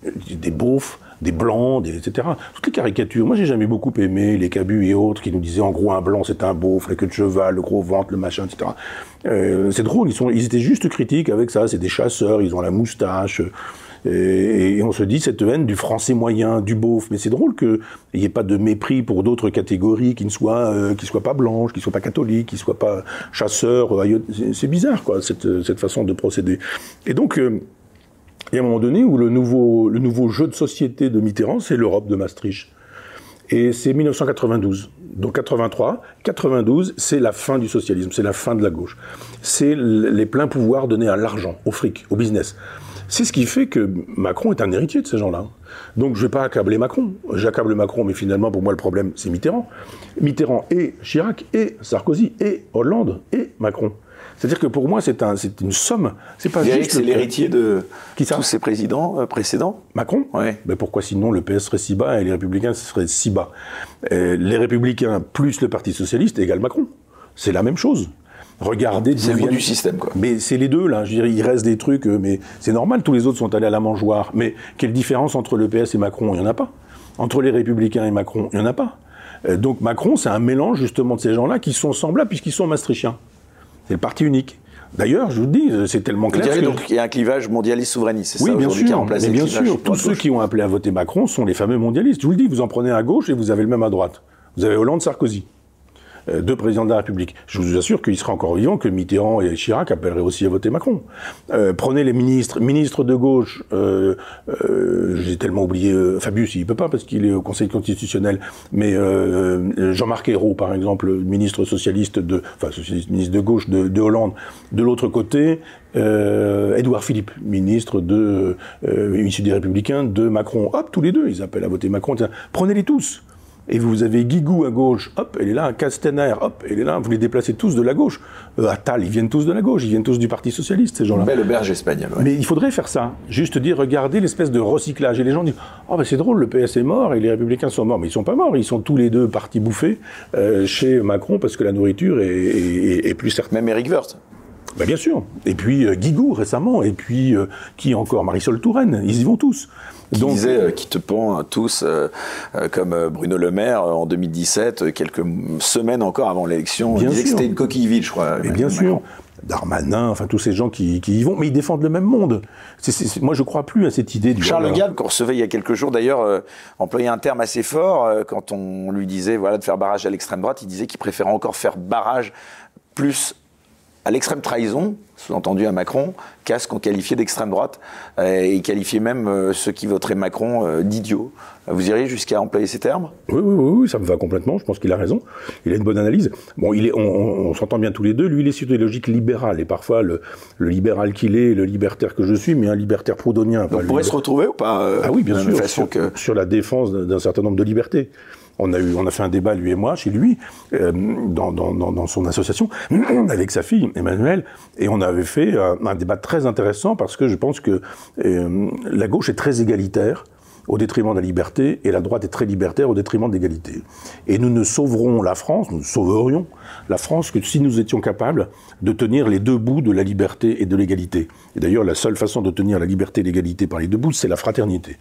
des beaufs, des blancs, des, etc. Toutes les caricatures. Moi, j'ai jamais beaucoup aimé les cabus et autres qui nous disaient en gros un blanc c'est un beauf, la queue de cheval, le gros ventre, le machin, etc. Euh, c'est drôle, ils, sont, ils étaient juste critiques avec ça. C'est des chasseurs, ils ont la moustache. euh, et, on se dit cette haine du français moyen, du beauf. Mais c'est drôle qu'il n'y ait pas de mépris pour d'autres catégories qui ne soient, euh, qui soient pas blanches, qui ne soient pas catholiques, qui ne soient pas chasseurs. c'est- bizarre, quoi, cette, cette façon de procéder. Et donc, y a un moment donné où le nouveau, le nouveau jeu de société de Mitterrand, c'est l'Europe de Maastricht. Et c'est 1992. Donc 83, 92, c'est la fin du socialisme, c'est la fin de la gauche. C'est les pleins pouvoirs donnés à l'argent, au fric, au business. C'est ce qui fait que Macron est un héritier de ces gens-là. Donc je ne vais pas accabler Macron. J'accable Macron, mais finalement, pour moi, le problème, c'est Mitterrand. Mitterrand et Chirac, et Sarkozy, et Hollande, et Macron. C'est-à-dire que pour moi, c'est un, c'est une somme. C'est pas juste c'est l'héritier de Qui tous ces présidents euh, précédents Macron Ouais. Mais pourquoi sinon le PS serait si bas et les Républicains seraient si bas Euh, Les Républicains plus le Parti Socialiste égale Macron. C'est la même chose. Regardez. C'est du système, quoi. Mais c'est les deux, là. Je dirais, il reste des trucs, euh, mais c'est normal, tous les autres sont allés à la mangeoire. Mais quelle différence entre le PS et Macron? Il n'y en a pas. Entre les Républicains et Macron, il n'y en a pas. Donc Macron, c'est un mélange justement de ces gens-là qui sont semblables puisqu'ils sont maastrichtiens. C'est le parti unique. D'ailleurs, je vous le dis, c'est tellement Vous clair. diriez que- donc qu'il y a un clivage mondialiste souverainiste, c'est oui, ça bien aujourd'hui qui a sûr. remplacé Mais bien sûr, tous ceux qui ont appelé à voter Macron sont les fameux mondialistes. Je vous le dis, vous en prenez à gauche et vous avez le même à droite. Vous avez Hollande, Euh, deux présidents de la République. Je vous assure qu'il sera encore vivant que Mitterrand et Chirac appelleraient aussi à voter Macron. Euh, prenez les ministres, ministres de gauche. Euh, J'ai tellement oublié Fabius, il peut pas parce qu'il est au Conseil constitutionnel. Mais Jean-Marc Ayrault, par exemple, ministre socialiste de, enfin socialiste, ministre de gauche de, de Hollande. De l'autre côté, Édouard Philippe, ministre de, issu des Républicains de Macron. Hop, tous les deux, ils appellent à voter Macron. Prenez-les tous. Et vous avez Guigou à gauche, hop, elle est là, Castaner, hop, elle est là, vous les déplacez tous de la gauche. Euh, Attal, ils viennent tous de la gauche, ils viennent tous du Parti Socialiste, ces gens-là. Belle auberge espagnole. ouais. Mais il faudrait faire ça. Juste dire, regardez l'espèce de recyclage. Et les gens disent, oh ben c'est drôle, le PS est mort et les Républicains sont morts. Mais ils sont pas morts, ils sont tous les deux partis bouffés euh, chez Macron parce que la nourriture est, est- est plus certaine. Même Eric Woerth. Ben, bien sûr. Et puis euh, Guigou récemment. Et puis euh, qui encore Marisol Touraine. Ils y vont tous. Qui disait euh, qui te pend euh, tous, comme Bruno Le Maire en 2017, euh, quelques semaines encore avant l'élection, il disait que c'était une coquille vide, je crois. Et Emmanuel bien sûr. Darmanin, enfin tous ces gens qui, qui y vont, mais ils défendent le même monde. Moi, je crois plus à cette idée du Charles. Gave, qu'on recevait il y a quelques jours, d'ailleurs, euh, employait un terme assez fort euh, quand on lui disait voilà, de faire barrage à l'extrême droite. Il disait qu'il préférait encore faire barrage plus à l'extrême trahison, sous-entendu à Macron, qu'à ce qu'on qualifiait d'extrême droite. Euh, et il qualifiait même euh, ceux qui voteraient Macron euh, d'idiots. Vous iriez jusqu'à employer ces termes? Oui, oui, oui, oui, ça me va complètement. Je pense qu'il a raison. Il a une bonne analyse. Bon, il est, on, on- on s'entend bien tous les deux. Lui, il est sur des logiques libérales. Et parfois, le, le libéral qu'il est, le libertaire que je suis, mais un libertaire proudhonien. On pourrait se retrouver ou pas euh, Ah oui, bien sûr. façon sur, que... sur la défense d'un certain nombre de libertés. On a, eu, on a fait un débat, lui et moi, chez lui, euh, dans, dans, dans, son association, [CLEARS THROAT] avec sa fille, Emmanuel, et on avait fait euh, un débat très intéressant parce que je pense que euh, la gauche est très égalitaire au détriment de la liberté, et la droite est très libertaire au détriment de l'égalité. Et nous ne sauverons la France, nous sauverions la France que si nous étions capables de tenir les deux bouts de la liberté et de l'égalité. Et d'ailleurs, la seule façon de tenir la liberté et l'égalité par les deux bouts, c'est la fraternité.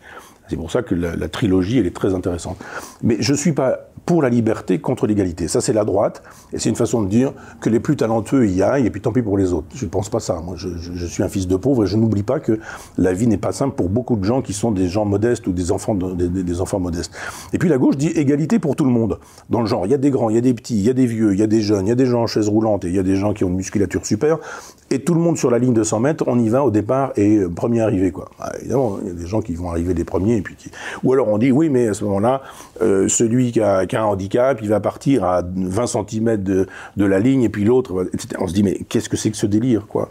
C'est pour ça que la, trilogie, elle est très intéressante. Mais je ne suis pas pour la liberté contre l'égalité. Ça, c'est la droite, et c'est une façon de dire que les plus talentueux y aillent, et puis tant pis pour les autres. Je ne pense pas ça. Moi, je, suis un fils de pauvre, et je n'oublie pas que la vie n'est pas simple pour beaucoup de gens qui sont des gens modestes ou des enfants, des, enfants modestes. Et puis la gauche dit égalité pour tout le monde. Dans le genre, il y a des grands, il y a des petits, il y a des vieux, il y a des jeunes, il y a des gens en chaise roulante, et il y a des gens qui ont une musculature super, et tout le monde sur la ligne de 100 mètres, on y va au départ, et euh, premier arrivé, quoi. Ah, évidemment, il y a des gens qui vont arriver les premiers, et puis qui... Ou alors on dit, oui, mais à ce moment-là, euh, celui qui a, un handicap, il va partir à 20 cm de, de la ligne, et puis l'autre, etc. On se dit, mais qu'est-ce que c'est que ce délire, quoi?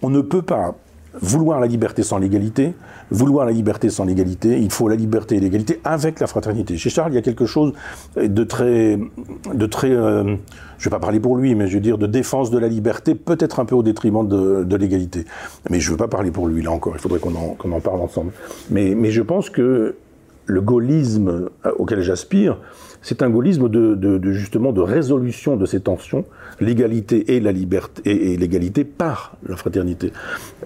On ne peut pas vouloir la liberté sans l'égalité, vouloir la liberté sans l'égalité, il faut la liberté et l'égalité avec la fraternité. Chez Charles, il y a quelque chose de très, de très, euh, je vais pas parler pour lui, mais je veux dire de défense de la liberté, peut-être un peu au détriment de, de l'égalité. Mais je veux pas parler pour lui là encore. Il faudrait qu'on en, en parle ensemble. Mais, mais je pense que le gaullisme auquel j'aspire, c'est un gaullisme de, justement de résolution de ces tensions, l'égalité et la liberté et, l'égalité par la fraternité.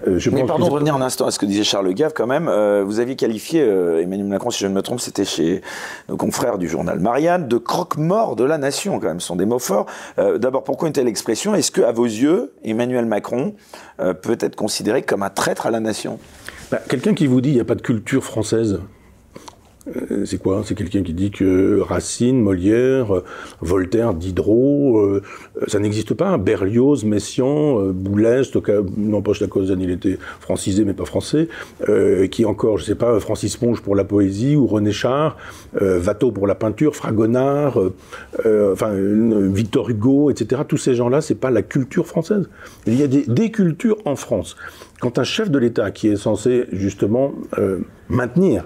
Euh, je Mais pardon revenir un instant à ce que disait Charles Gave quand même. Euh, vous aviez qualifié euh, Emmanuel Macron, si je ne me trompe, c'était chez nos confrères du journal Marianne, de croque-mort de la nation quand même. Ce sont des mots forts. D'abord, pourquoi une telle expression? Est-ce que, à vos yeux, Emmanuel Macron peut être considéré comme un traître à la nation? Bah, Quelqu'un qui vous dit il n'y a pas de culture française, c'est quoi? C'est quelqu'un qui dit que Racine, Molière, euh, Voltaire, Diderot, euh, ça n'existe pas. Berlioz, Messiaen, Boulez, non pas cause il était francisé mais pas français. qui encore, je sais pas, Francis Ponge pour la poésie ou René Char, Watteau pour la peinture, Fragonard, enfin Victor Hugo, etc. Tous ces gens-là, c'est pas la culture française. Il y a des, des cultures en France. Quand un chef de l'État qui est censé justement maintenir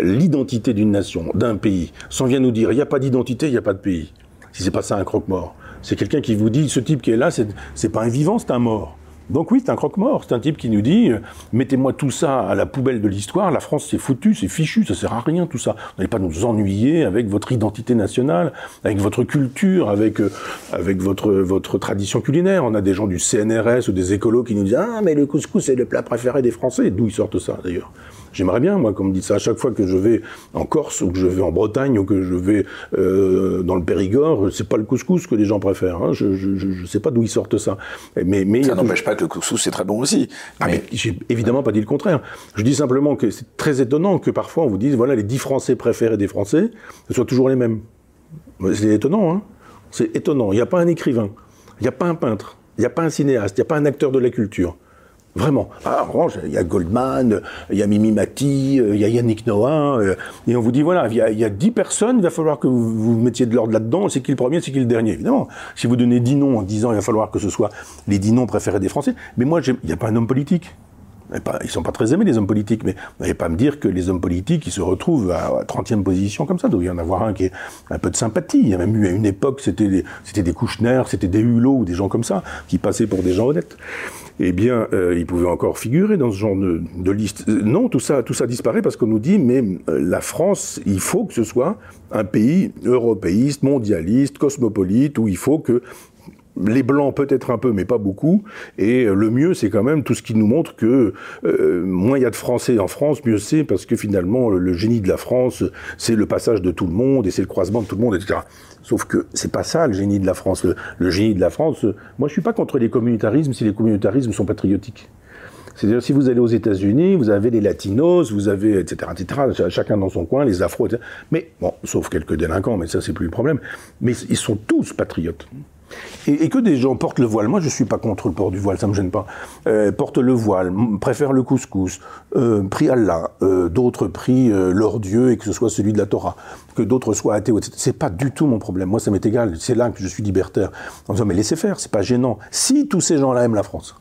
l'identité d'une nation, d'un pays, sans vient nous dire il n'y a pas d'identité, il n'y a pas de pays. Si c'est pas ça un croque-mort, c'est quelqu'un qui vous dit ce type qui est là, c'est pas un vivant, c'est un mort. Donc oui, c'est un croque-mort. C'est un type qui nous dit euh, mettez-moi tout ça à la poubelle de l'histoire. La France, c'est foutu, c'est fichu, ça sert à rien tout ça. Vous n'allez pas nous ennuyer avec votre identité nationale, avec votre culture, avec euh, avec votre votre tradition culinaire. On a des gens du CNRS ou des écolos qui nous disent ah mais le couscous c'est le plat préféré des Français. D'où ils sortent ça d'ailleurs? J'aimerais bien, moi, qu'on me dise ça à chaque fois que je vais en Corse ou que je vais en Bretagne ou que je vais euh, dans le Périgord. C'est pas le couscous que les gens préfèrent. Hein. Je, je, sais pas d'où ils sortent ça. Mais, mais ça n'empêche pas que le couscous c'est très bon aussi. Ah, mais, j'ai évidemment pas dit le contraire. Je dis simplement que c'est très étonnant que parfois on vous dise voilà les dix Français préférés des Français, ce soient toujours les mêmes. C'est étonnant, hein. C'est étonnant. Il n'y a pas un écrivain, il n'y a pas un peintre, il n'y a pas un cinéaste, il n'y a pas un acteur de la culture. Vraiment. Ah, orange, il y a Goldman, il y a Mimi Mati, il y a Yannick Noah, euh, et on vous dit voilà, il y, a, il y a 10 personnes, il va falloir que vous, mettiez de l'ordre là-dedans, c'est qui le premier, c'est qui le dernier, évidemment. Si vous donnez 10 noms en disant il va falloir que ce soit les 10 noms préférés des Français, mais moi, il n'y a pas un homme politique. Ils sont pas très aimés, les hommes politiques, mais vous n'allez pas me dire que les hommes politiques, ils se retrouvent à 30e position comme ça. Il doit y en avoir un qui est un peu de sympathie. Il y a même eu à une époque, c'était des, c'était des Kouchner, c'était des Hulot ou des gens comme ça, qui passaient pour des gens honnêtes eh bien, euh, il pouvait encore figurer dans ce genre de, liste. Euh, non, tout ça, ça disparaît parce qu'on nous dit, mais euh, la France, il faut que ce soit un pays européiste, mondialiste, cosmopolite, où il faut que les blancs peut-être un peu, mais pas beaucoup. Et le mieux, c'est quand même tout ce qui nous montre que moins il y a de Français en France, mieux c'est, parce que finalement, le génie de la France, c'est le passage de tout le monde et c'est le croisement de tout le monde, etc. Sauf que c'est pas ça le génie de la France. Le, génie de la France, moi je suis pas contre les communautarismes si les communautarismes sont patriotiques. C'est-à-dire, si vous allez aux États-Unis, vous avez les latinos, vous avez, etc., chacun dans son coin, les afros, etc. Mais, bon, sauf quelques délinquants, mais ça, c'est plus le problème. Mais ils sont tous patriotes. Et, que des gens portent le voile. Moi, je suis pas contre le port du voile, ça me gêne pas. Euh, portent le voile, préfèrent le couscous, euh, prient Allah, euh, d'autres prient leur Dieu et que ce soit celui de la Torah, que d'autres soient athées, etc. C'est pas du tout mon problème. Moi, ça m'est égal. C'est là que je suis libertaire. En disant, mais laissez faire, c'est pas gênant. Si tous ces gens-là aiment la France,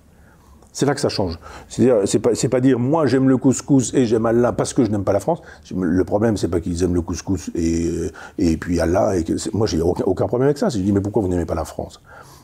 c'est là que ça change. C'est-à-dire, c'est pas, pas dire moi j'aime le couscous et j'aime Allah parce que je n'aime pas la France. Le problème, c'est pas qu'ils aiment le couscous et, et puis Allah. Moi, j'ai aucun, aucun problème avec ça. Je dis mais pourquoi vous n'aimez pas la France?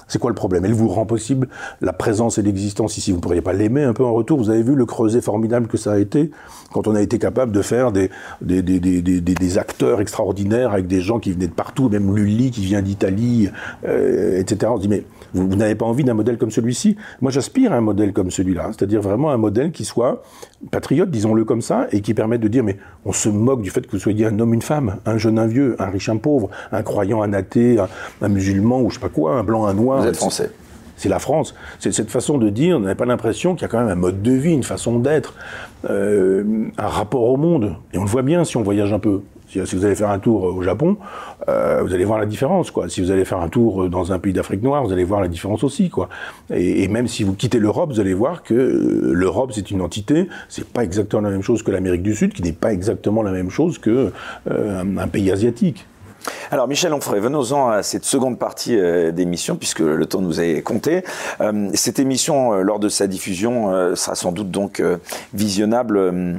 C'est quoi le problème? Elle vous rend possible la présence et l'existence ici. Vous ne pourriez pas l'aimer un peu en retour Vous avez vu le creuset formidable que ça a été quand on a été capable de faire des, des, des, des, des acteurs extraordinaires avec des gens qui venaient de partout, même Lully qui vient d'Italie, euh, etc. On se dit, mais vous, vous n'avez pas envie d'un modèle comme celui-ci Moi, j'aspire à un modèle comme celui-là, c'est-à-dire vraiment un modèle qui soit patriote, disons-le comme ça, et qui permette de dire, mais on se moque du fait que vous soyez un homme, une femme, un jeune, un vieux, un riche, un pauvre, un croyant, un athée, un, un musulman ou je sais pas quoi, un blanc, un noir. Vous êtes français. C'est la France. C'est cette façon de dire, on n'a pas l'impression qu'il y a quand même un mode de vie, une façon d'être, euh, un rapport au monde. Et on le voit bien si on voyage un peu. Si, vous allez faire un tour au Japon, euh, vous allez voir la différence. Si vous allez faire un tour dans un pays d'Afrique noire, vous allez voir la différence aussi. Et, même si vous quittez l'Europe, vous allez voir que euh, l'Europe, c'est une entité. C'est pas exactement la même chose que l'Amérique du Sud, qui n'est pas exactement la même chose que euh, un, un pays asiatique. Alors Michel Onfray, venons-en à cette seconde partie euh, d'émission, puisque le temps nous est compté. Euh, cette émission, euh, lors de sa diffusion, euh, sera sans doute donc euh, visionnable euh,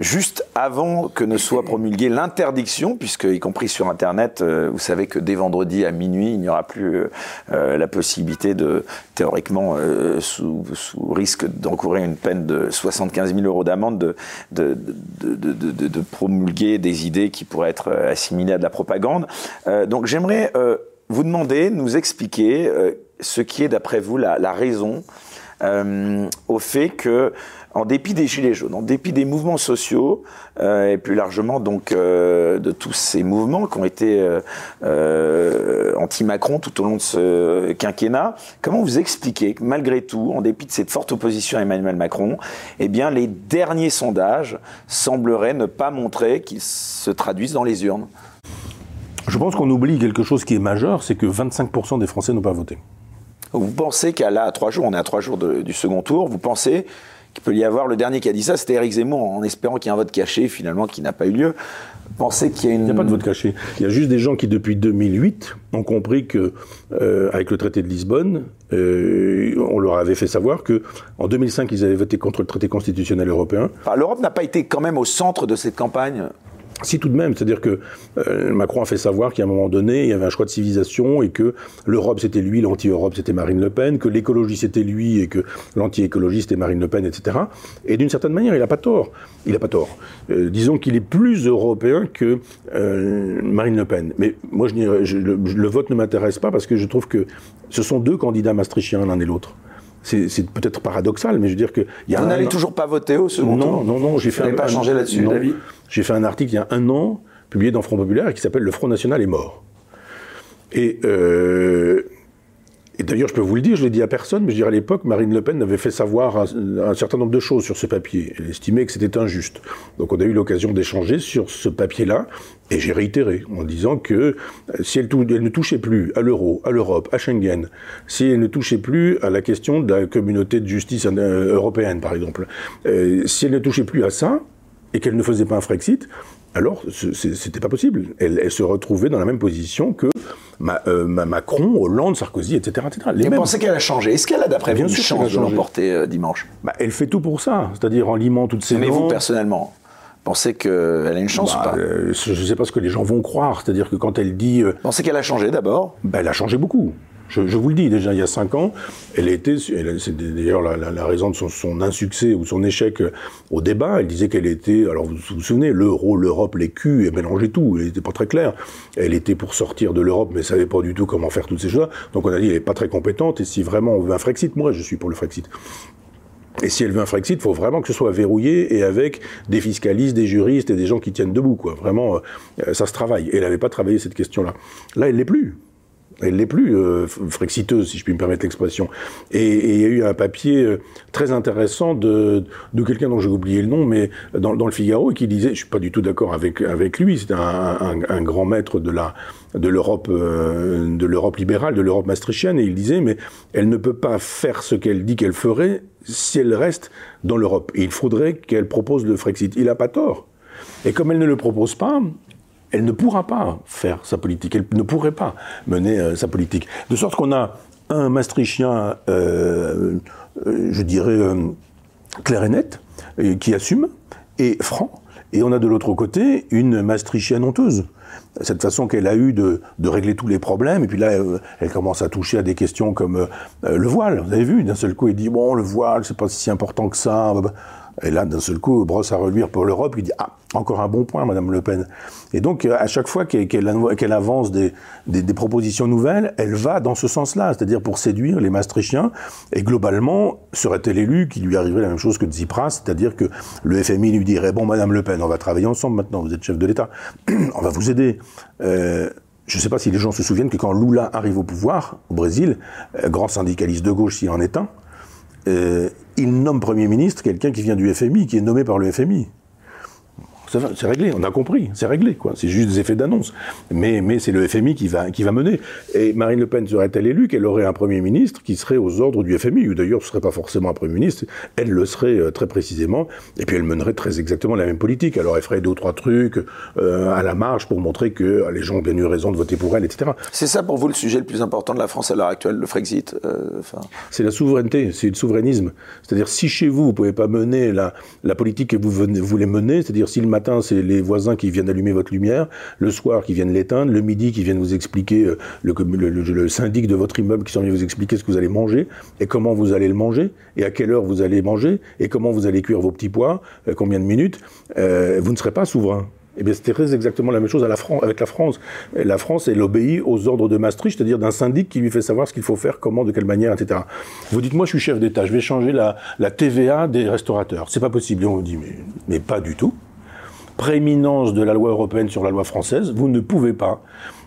juste avant que ne soit promulguée l'interdiction, puisque y compris sur Internet, euh, vous savez que dès vendredi à minuit, il n'y aura plus euh, la possibilité de, théoriquement, euh, sous, risque d'encourir une peine de 75 000 euros d'amende, de, promulguer des idées qui pourraient être assimilées à de la propagande. Euh, donc j'aimerais euh, vous demander, nous expliquer ce qui est, d'après vous, la raison au fait que en dépit des gilets jaunes, en dépit des mouvements sociaux euh, et plus largement donc euh, de tous ces mouvements qui ont été euh, anti-Macron tout au long de ce quinquennat, comment vous expliquez que malgré tout, en dépit de cette forte opposition à Emmanuel Macron, eh bien les derniers sondages sembleraient ne pas montrer qu'ils se traduisent dans les urnes? Je pense qu'on oublie quelque chose qui est majeur, c'est que 25% des Français n'ont pas voté. Vous pensez qu'à là, à trois jours, on est à trois jours de, du second tour, vous pensez qu'il peut y avoir, le dernier qui a dit ça, c'était Éric Zemmour, en espérant qu'il y ait un vote caché, finalement, qui n'a pas eu lieu. Pensez qu'il y a une... Il n'y a pas de vote caché. Il y a juste des gens qui, depuis 2008, ont compris que, euh, avec le traité de Lisbonne, euh, on leur avait fait savoir que, en 2005, ils avaient voté contre le traité constitutionnel européen. Enfin, L'Europe n'a pas été quand même au centre de cette campagne si tout de même, c'est-à-dire que euh, Macron a fait savoir qu'à un moment donné, il y avait un choix de civilisation et que l'Europe c'était lui, l'anti-Europe c'était Marine Le Pen, que l'écologie c'était lui et que l'anti-écologie c'était Marine Le Pen, etc. Et d'une certaine manière, il n'a pas tort. Il n'a pas tort. Euh, disons qu'il est plus européen que euh, Marine Le Pen. Mais moi, je, dirais, je, le, le vote ne m'intéresse pas parce que je trouve que ce sont deux candidats maastrichtiens l'un et l'autre c'est peut-être paradoxal, mais je veux dire que y a. Vous n'allez toujours pas voter au second non, tour? Non, non, non. J'ai fait. Vous pas changé là-dessus, David? J'ai fait un article il y a un an publié dans Front Populaire qui s'appelle Le Front National est mort. Et, euh, d'ailleurs, je peux vous le dire, je l'ai dit à personne, mais je dirais à l'époque, Marine Le Pen avait fait savoir un, certain nombre de choses sur ce papier. Elle estimait que c'était injuste. Donc on a eu l'occasion d'échanger sur ce papier-là, et j'ai réitéré en disant que euh, si elle, ne touchait plus à l'euro, à l'Europe, à Schengen, si elle ne touchait plus à la question de la communauté de justice euh, européenne, par exemple, si elle ne touchait plus à ça, et qu'elle ne faisait pas un Frexit, alors c'était pas possible. Elle, elle, se retrouvait dans la même position que Ma, euh, Macron, Hollande, Sarkozy, etc. etc. Les mêmes... pensez qu'elle a changé Est-ce qu'elle a, d'après vous, une chance de l'emporter euh, dimanche? Bah, Elle fait tout pour ça, c'est-à-dire en limant toutes ces Mais noms. vous, personnellement Pensez qu'elle a une chance bah, ou pas? euh, Je ne sais pas ce que les gens vont croire. C'est-à-dire que quand elle dit. Euh, Pensez qu'elle a changé d'abord? bah, Elle a changé beaucoup. Je, vous le dis, déjà il y a cinq ans, elle était, c'est d'ailleurs la, raison de son, insuccès ou son échec au débat. Elle disait qu'elle était, alors vous vous souvenez, l'euro, l'Europe, les culs, et mélangeait tout. Elle n'était pas très claire. Elle était pour sortir de l'Europe, mais savait pas du tout comment faire toutes ces choses-là. Donc on a dit, elle est pas très compétente. Et si vraiment on veut un Frexit, moi je suis pour le Frexit. Et si elle veut un Frexit, il faut vraiment que ce soit verrouillé et avec des fiscalistes, des juristes et des gens qui tiennent debout. Quoi. Vraiment, euh, ça se travaille. Et elle n'avait pas travaillé cette question-là. Là, elle l'est plus. Elle l'est plus euh, frexiteuse, si je puis me permettre l'expression. Et il y a eu un papier euh, très intéressant de, de quelqu'un dont j'ai oublié le nom, mais dans, le Figaro, qui disait, je suis pas du tout d'accord avec avec lui, c'est un, un, grand maître de la de l'Europe euh, de l'Europe libérale, de l'Europe maastrichtienne, et il disait, mais elle ne peut pas faire ce qu'elle dit qu'elle ferait si elle reste dans l'Europe. Il faudrait qu'elle propose le Frexit. Il a pas tort. Et comme elle ne le propose pas, elle ne pourra pas faire sa politique, elle ne pourrait pas mener euh, sa politique. De sorte qu'on a un Maastrichtien, euh, euh, je dirais, clair et net, qui assume, et franc, et on a de l'autre côté une Maastrichtienne honteuse, cette façon qu'elle a eue de, régler tous les problèmes. Et puis là, elle commence à toucher à des questions comme le voile. Vous avez vu, d'un seul coup, il dit bon, le voile, c'est pas si important que ça. Et là, d'un seul coup, brosse à reluire pour l'Europe, il dit Ah, encore un bon point, Madame Le Pen. Et donc, à chaque fois qu'elle avance des, propositions nouvelles, elle va dans ce sens-là, c'est-à-dire pour séduire les Maastrichtiens. Et globalement, serait-elle élue, qu'il lui arriverait la même chose que Tsipras, c'est-à-dire que le FMI lui dirait Bon, Madame Le Pen, on va travailler ensemble maintenant, vous êtes chef de l'État, [CLEARS THROAT] on va vous aider. Euh, je ne sais pas si les gens se souviennent que quand Lula arrive au pouvoir, au Brésil, euh, grand syndicaliste de gauche s'il en est un, euh, il nomme Premier ministre quelqu'un qui vient du FMI, qui est nommé par le FMI. C'est réglé, on a compris, c'est réglé, quoi. C'est juste des effets d'annonce. Mais, mais c'est le FMI qui va, qui va mener. Et Marine Le Pen serait-elle élue qu'elle aurait un Premier ministre qui serait aux ordres du FMI ou D'ailleurs, ce ne serait pas forcément un Premier ministre, elle le serait euh, très précisément, et puis elle mènerait très exactement la même politique. Alors elle ferait deux ou trois trucs euh, à la marge pour montrer que euh, les gens ont bien eu raison de voter pour elle, etc. C'est ça pour vous le sujet le plus important de la France à l'heure actuelle, le Frexit C'est la souveraineté, c'est le souverainisme. C'est-à-dire si chez vous, vous ne pouvez pas mener la, la politique que vous venez, voulez mener, c'est-à-dire si le matin, c'est les voisins qui viennent allumer votre lumière, le soir qui viennent l'éteindre, le midi qui viennent vous expliquer, euh, le, le, syndic de votre immeuble qui sont venus vous expliquer ce que vous allez manger, et comment vous allez le manger, et à quelle heure vous allez manger, et comment vous allez cuire vos petits pois, euh, combien de minutes, euh, vous ne serez pas souverain. Eh bien, c'était exactement la même chose avec la France. La France, elle obéit aux ordres de Maastricht, c'est-à-dire d'un syndic qui lui fait savoir ce qu'il faut faire, comment, de quelle manière, etc. Vous dites, moi, je suis chef d'État, je vais changer la, TVA des restaurateurs. C'est pas possible. Et on vous dit, mais pas du tout. Prééminence de la loi européenne sur la loi française, vous ne pouvez pas.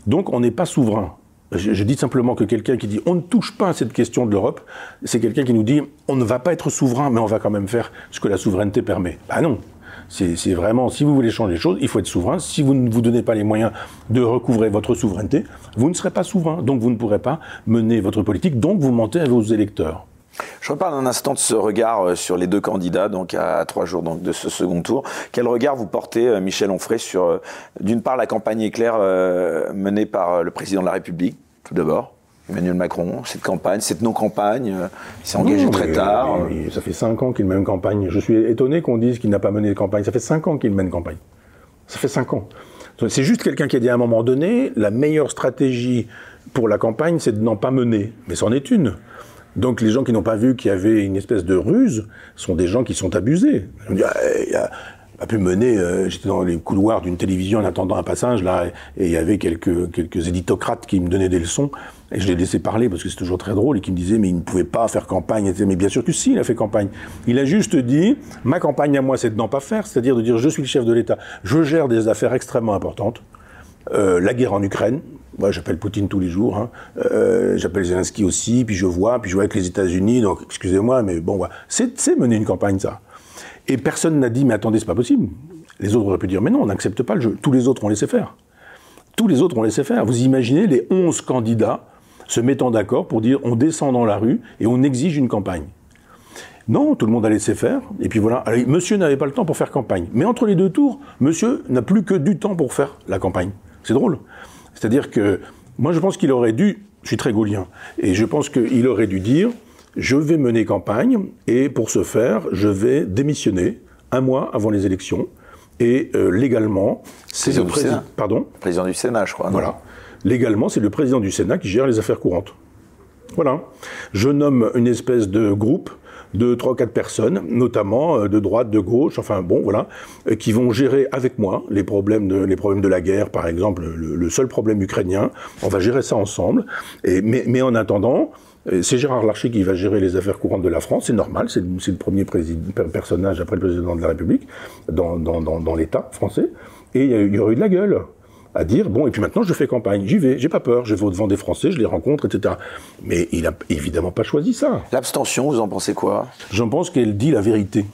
Donc, on n'est pas souverain. Je, dis simplement que quelqu'un qui dit on ne touche pas à cette question de l'Europe, c'est quelqu'un qui nous dit on ne va pas être souverain, mais on va quand même faire ce que la souveraineté permet. Ben non, c'est vraiment, si vous voulez changer les choses, il faut être souverain. Si vous ne vous donnez pas les moyens de recouvrer votre souveraineté, vous ne serez pas souverain. Donc vous ne pourrez pas mener votre politique. Donc vous mentez à vos électeurs. Je reparle un instant de ce regard euh, sur les deux candidats, donc à trois jours donc, de ce second tour. Quel regard vous portez, euh, Michel Onfray, sur, euh, d'une part, la campagne éclair menée par le président de la République, tout d'abord Emmanuel Macron, cette campagne, cette non-campagne, il s'est engagé très tard. ça fait cinq ans qu'il mène campagne. Je suis étonné qu'on dise qu'il n'a pas mené de campagne. Ça fait cinq ans qu'il mène campagne. Ça fait cinq ans. C'est juste quelqu'un qui a dit à un moment donné, la meilleure stratégie pour la campagne, c'est de n'en pas mener. Mais c'en est une. Donc les gens qui n'ont pas vu qu'il y avait une espèce de ruse sont des gens qui sont abusés. On ah, il a, pu mener, euh, j'étais dans les couloirs d'une télévision en attendant un passage, là, et il y avait quelques, quelques éditocrates qui me donnaient des leçons. Et je les laissais parler parce que c'est toujours très drôle et qui me disaient mais il ne pouvait pas faire campagne. Mais bien sûr que si, il a fait campagne. Il a juste dit ma campagne à moi c'est de n'en pas faire, c'est-à-dire de dire je suis le chef de l'État, je gère des affaires extrêmement importantes. Euh, la guerre en Ukraine, moi j'appelle Poutine tous les jours, hein. euh, j'appelle Zelensky aussi, puis je vois, puis je vois avec les États-Unis, donc excusez-moi, mais bon, voilà. c'est mener une campagne ça. Et personne n'a dit mais attendez c'est pas possible. Les autres auraient pu dire mais non on n'accepte pas le jeu. Tous les autres ont laissé faire. Tous les autres ont laissé faire. Vous imaginez les 11 candidats se mettant d'accord pour dire on descend dans la rue et on exige une campagne. Non, tout le monde a laissé faire. Et puis voilà. monsieur n'avait pas le temps pour faire campagne. Mais entre les deux tours, monsieur n'a plus que du temps pour faire la campagne. C'est drôle. C'est-à-dire que moi, je pense qu'il aurait dû. Je suis très gaulien. Et je pense qu'il aurait dû dire je vais mener campagne et pour ce faire, je vais démissionner un mois avant les élections. Et euh, légalement, c'est le président. Pardon Président du Sénat, je crois. Voilà légalement, c'est le président du Sénat qui gère les affaires courantes. Voilà. Je nomme une espèce de groupe de trois ou quatre personnes, notamment euh, de droite, de gauche, enfin bon, voilà, euh, qui vont gérer avec moi les problèmes de, la guerre, par exemple, le, seul problème ukrainien. On va gérer ça ensemble. Mais, en attendant, euh, c'est Gérard Larcher qui va gérer les affaires courantes de la France, c'est normal, c'est le premier personnage après le président de la République dans, l'État français, et il y aurait eu de la gueule à dire bon et puis maintenant je fais campagne, j'y vais, j'ai pas peur, je vais au devant des Français, je les rencontre, etc. Mais il a évidemment pas choisi ça. L'abstention, vous en pensez quoi? J'en pense qu'elle dit la vérité.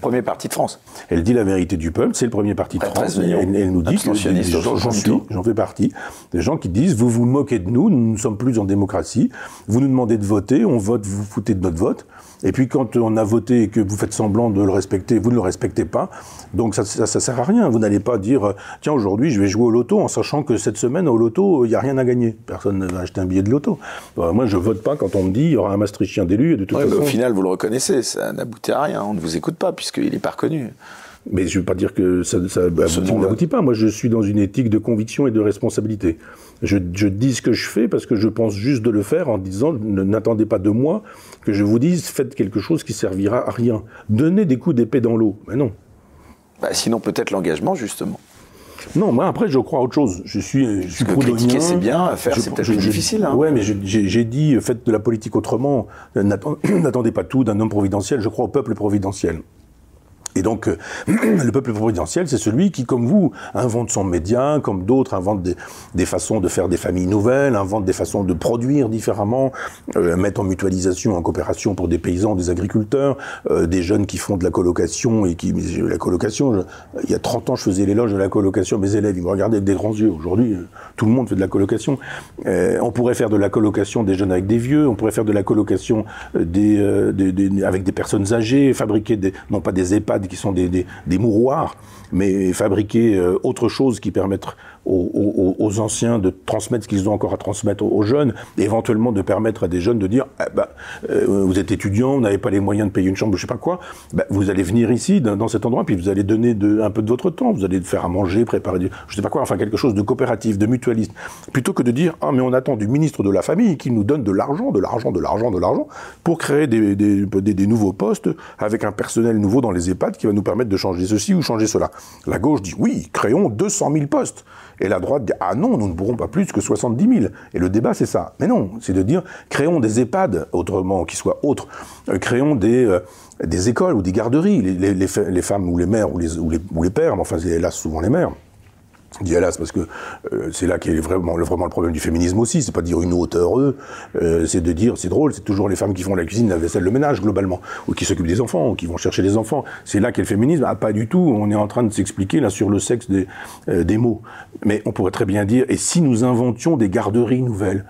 Premier parti de France. Elle dit la vérité du peuple, c'est le premier parti de France. Elle, elle, nous dit que j'en suis, j'en fais partie. Des gens qui disent vous vous moquez de nous, nous ne sommes plus en démocratie. Vous nous demandez de voter, on vote, vous vous foutez de notre vote. Et puis quand on a voté et que vous faites semblant de le respecter, vous ne le respectez pas. Donc ça, ça, ça sert à rien. Vous n'allez pas dire tiens aujourd'hui je vais jouer au loto en sachant que cette semaine au loto il n'y a rien à gagner. Personne ne va acheter un billet de loto. moi je vote pas quand on me dit il y aura un Maastrichtien d'élu. De toute façon. au final vous le reconnaissez, ça n'aboutit à rien. On ne vous écoute pas puisqu'il n'est pas reconnu. Mais je ne veux pas dire que ça, ça n'aboutit pas. Moi, je suis dans une éthique de conviction et de responsabilité. Je, je, dis ce que je fais parce que je pense juste de le faire en disant n'attendez pas de moi que je vous dise faites quelque chose qui servira à rien. Donnez des coups d'épée dans l'eau. Mais non. Bah, sinon, peut-être l'engagement, justement. Non, moi après je crois à autre chose. Je suis, je suis critiquer c'est bien, faire c'est peut-être difficile. Hein. Ouais, mais j'ai dit faites de la politique autrement. [CLEARS THROAT] N'attendez pas tout d'un homme providentiel. Je crois au peuple providentiel. Et donc, euh, [CLEARS THROAT] le peuple providentiel, c'est celui qui, comme vous, invente son média, comme d'autres inventent des, façons de faire des familles nouvelles, invente des façons de produire différemment, euh, en mutualisation, en coopération pour des paysans, des agriculteurs, euh, des jeunes qui font de la colocation et qui... La colocation, il y a 30 ans, je faisais l'éloge de la colocation mes élèves, ils me regardaient avec des grands yeux. Aujourd'hui, euh, tout le monde fait de la colocation. on pourrait faire de la colocation des jeunes avec des vieux, on pourrait faire de la colocation des avec des personnes âgées, fabriquer des, non pas des EHPAD, qui sont des, des, mouroirs, mais fabriquer euh, autre chose qui permette aux, anciens de transmettre ce qu'ils ont encore à transmettre aux, jeunes, éventuellement de permettre à des jeunes de dire eh ben, euh, vous êtes étudiant, vous n'avez pas les moyens de payer une chambre, je sais pas quoi, ben, vous allez venir ici dans, cet endroit, puis vous allez donner un peu de votre temps, vous allez faire à manger, préparer, du, je sais pas quoi, enfin quelque chose de coopératif, de mutualiste, plutôt que de dire ah mais on attend du ministre de la famille qu'il nous donne de l'argent, de l'argent, de l'argent, de l'argent pour créer des nouveaux postes avec un personnel nouveau dans les EHPAD qui va nous permettre de changer ceci ou changer cela. La gauche dit oui, créons 200 000 postes. Et la droite dit Ah non, nous ne pourrons pas plus que 70 000. Et le débat, c'est ça. Mais non, c'est de dire créons des EHPAD, autrement, qui soient autres. Euh, créons des, euh, des écoles ou des garderies. Les, femmes ou les mères ou les, ou les, ou les pères, mais enfin, hélas souvent les mères dit hélas parce que euh, c'est là qu'est vraiment le, problème du féminisme aussi. C'est pas dire une hauteur eux, euh, c'est de dire c'est drôle, c'est toujours les femmes qui font la cuisine, la vaisselle, le ménage globalement, ou qui s'occupent des enfants, ou qui vont chercher les enfants. C'est là qu'est le féminisme. Ah pas du tout. On est en train de s'expliquer là sur le sexe des, euh, des mots. Mais on pourrait très bien dire et si nous inventions des garderies nouvelles?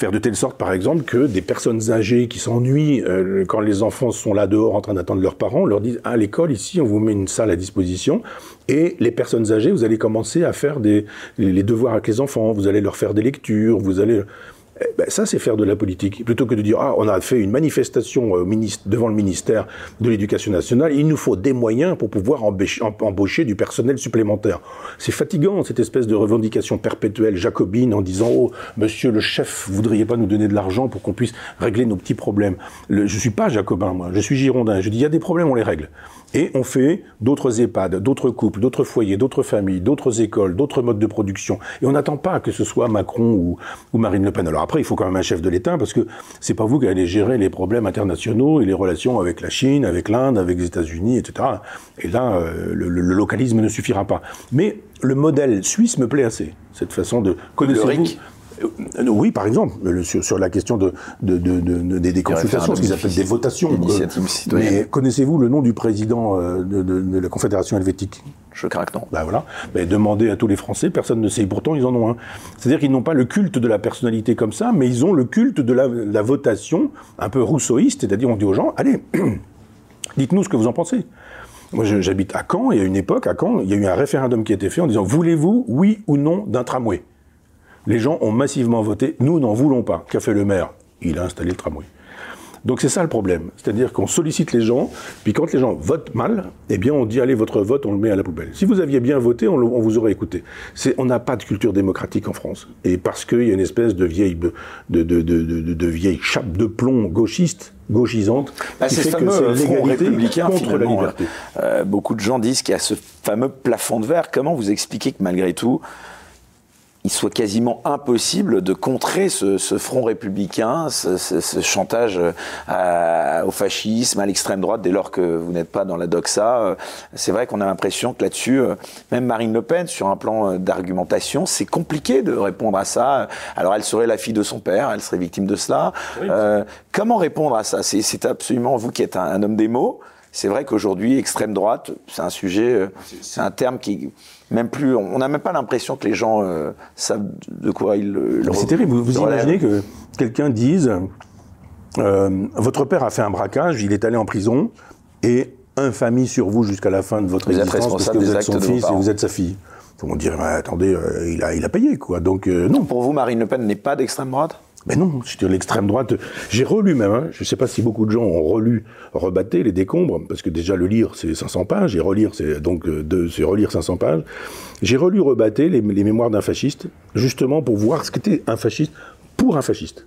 Faire de telle sorte, par exemple, que des personnes âgées qui s'ennuient euh, quand les enfants sont là dehors en train d'attendre leurs parents, leur disent à l'école ici, on vous met une salle à disposition, et les personnes âgées, vous allez commencer à faire des, les devoirs avec les enfants, vous allez leur faire des lectures, vous allez ben, ça, c'est faire de la politique. Plutôt que de dire, ah, on a fait une manifestation euh, devant le ministère de l'Éducation nationale, il nous faut des moyens pour pouvoir embaucher, du personnel supplémentaire. C'est fatigant, cette espèce de revendication perpétuelle jacobine en disant, oh, monsieur le chef, vous voudriez pas nous donner de l'argent pour qu'on puisse régler nos petits problèmes. Je je suis pas jacobin, moi. Je suis girondin. Je dis, il y a des problèmes, on les règle. Et on fait d'autres EHPAD, d'autres couples, d'autres foyers, d'autres familles, d'autres écoles, d'autres modes de production. Et on n'attend pas que ce soit Macron ou, ou, Marine Le Pen. Alors après, il faut quand même un chef de l'État parce que c'est pas vous qui allez gérer les problèmes internationaux et les relations avec la Chine, avec l'Inde, avec les États-Unis, etc. Et là, euh, le, le, localisme ne suffira pas. Mais le modèle suisse me plaît assez. Cette façon de connaissez-vous oui, par exemple, sur, la question de, des, consultations, ce qu'ils appellent des votations. Euh, mais connaissez-vous le nom du président euh, de, la Confédération helvétique? Je crains que non. Ben voilà. Ben, demandez à tous les Français, personne ne sait. Pourtant, ils en ont un. C'est-à-dire qu'ils n'ont pas le culte de la personnalité comme ça, mais ils ont le culte de la, votation un peu rousseauiste, c'est-à-dire on dit aux gens, allez, [CLEARS THROAT] dites-nous ce que vous en pensez. Moi, j'habite à Caen, et à une époque, à Caen, il y a eu un référendum qui a été fait en disant, voulez-vous, oui ou non, d'un tramway? Les gens ont massivement voté. Nous n'en voulons pas. Qu'a fait le maire? Il a installé le tramway. Donc c'est ça le problème. C'est-à-dire qu'on sollicite les gens, puis quand les gens votent mal, eh bien on dit allez votre vote, on le met à la poubelle. Si vous aviez bien voté, on, vous aurait écouté. on n'a pas de culture démocratique en France. Et parce qu'il y a une espèce de vieille, de, de, de, de vieille chape de plomb gauchiste gauchisante. Bah, c'est ce fameux front républicain contre la liberté. Euh, beaucoup de gens disent qu'il y a ce fameux plafond de verre. Comment vous expliquez que malgré tout, il soit quasiment impossible de contrer ce, ce front républicain, ce, ce, ce chantage euh, au fascisme, à l'extrême droite, dès lors que vous n'êtes pas dans la doxa. Euh, c'est vrai qu'on a l'impression que là-dessus, euh, même Marine Le Pen, sur un plan d'argumentation, c'est compliqué de répondre à ça. Alors elle serait la fille de son père, elle serait victime de cela. Euh, comment répondre à ça? C'est absolument vous qui êtes un, un homme des mots. C'est vrai qu'aujourd'hui, extrême droite, c'est un sujet, c'est un terme qui même plus, on n'a même pas l'impression que les gens euh, savent de quoi ils le. C'est terrible. Vous, imaginez que quelqu'un dise euh, votre père a fait un braquage, il est allé en prison et infamie sur vous jusqu'à la fin de votre existence parce que vous êtes son fils et vous êtes sa fille. On dirait, attendez, euh, il, a, il a payé, quoi. Donc, non. Pour vous, Marine Le Pen n'est pas d'extrême droite? Mais non, c'était l'extrême droite. J'ai relu même, hein, je ne sais pas si beaucoup de gens ont relu Rebatté, les décombres, parce que déjà le lire c'est 500 pages, et relire c'est donc de, c'est relire 500 pages. J'ai relu Rebatté, les mémoires d'un fasciste, justement pour voir ce qu'était un fasciste pour un fasciste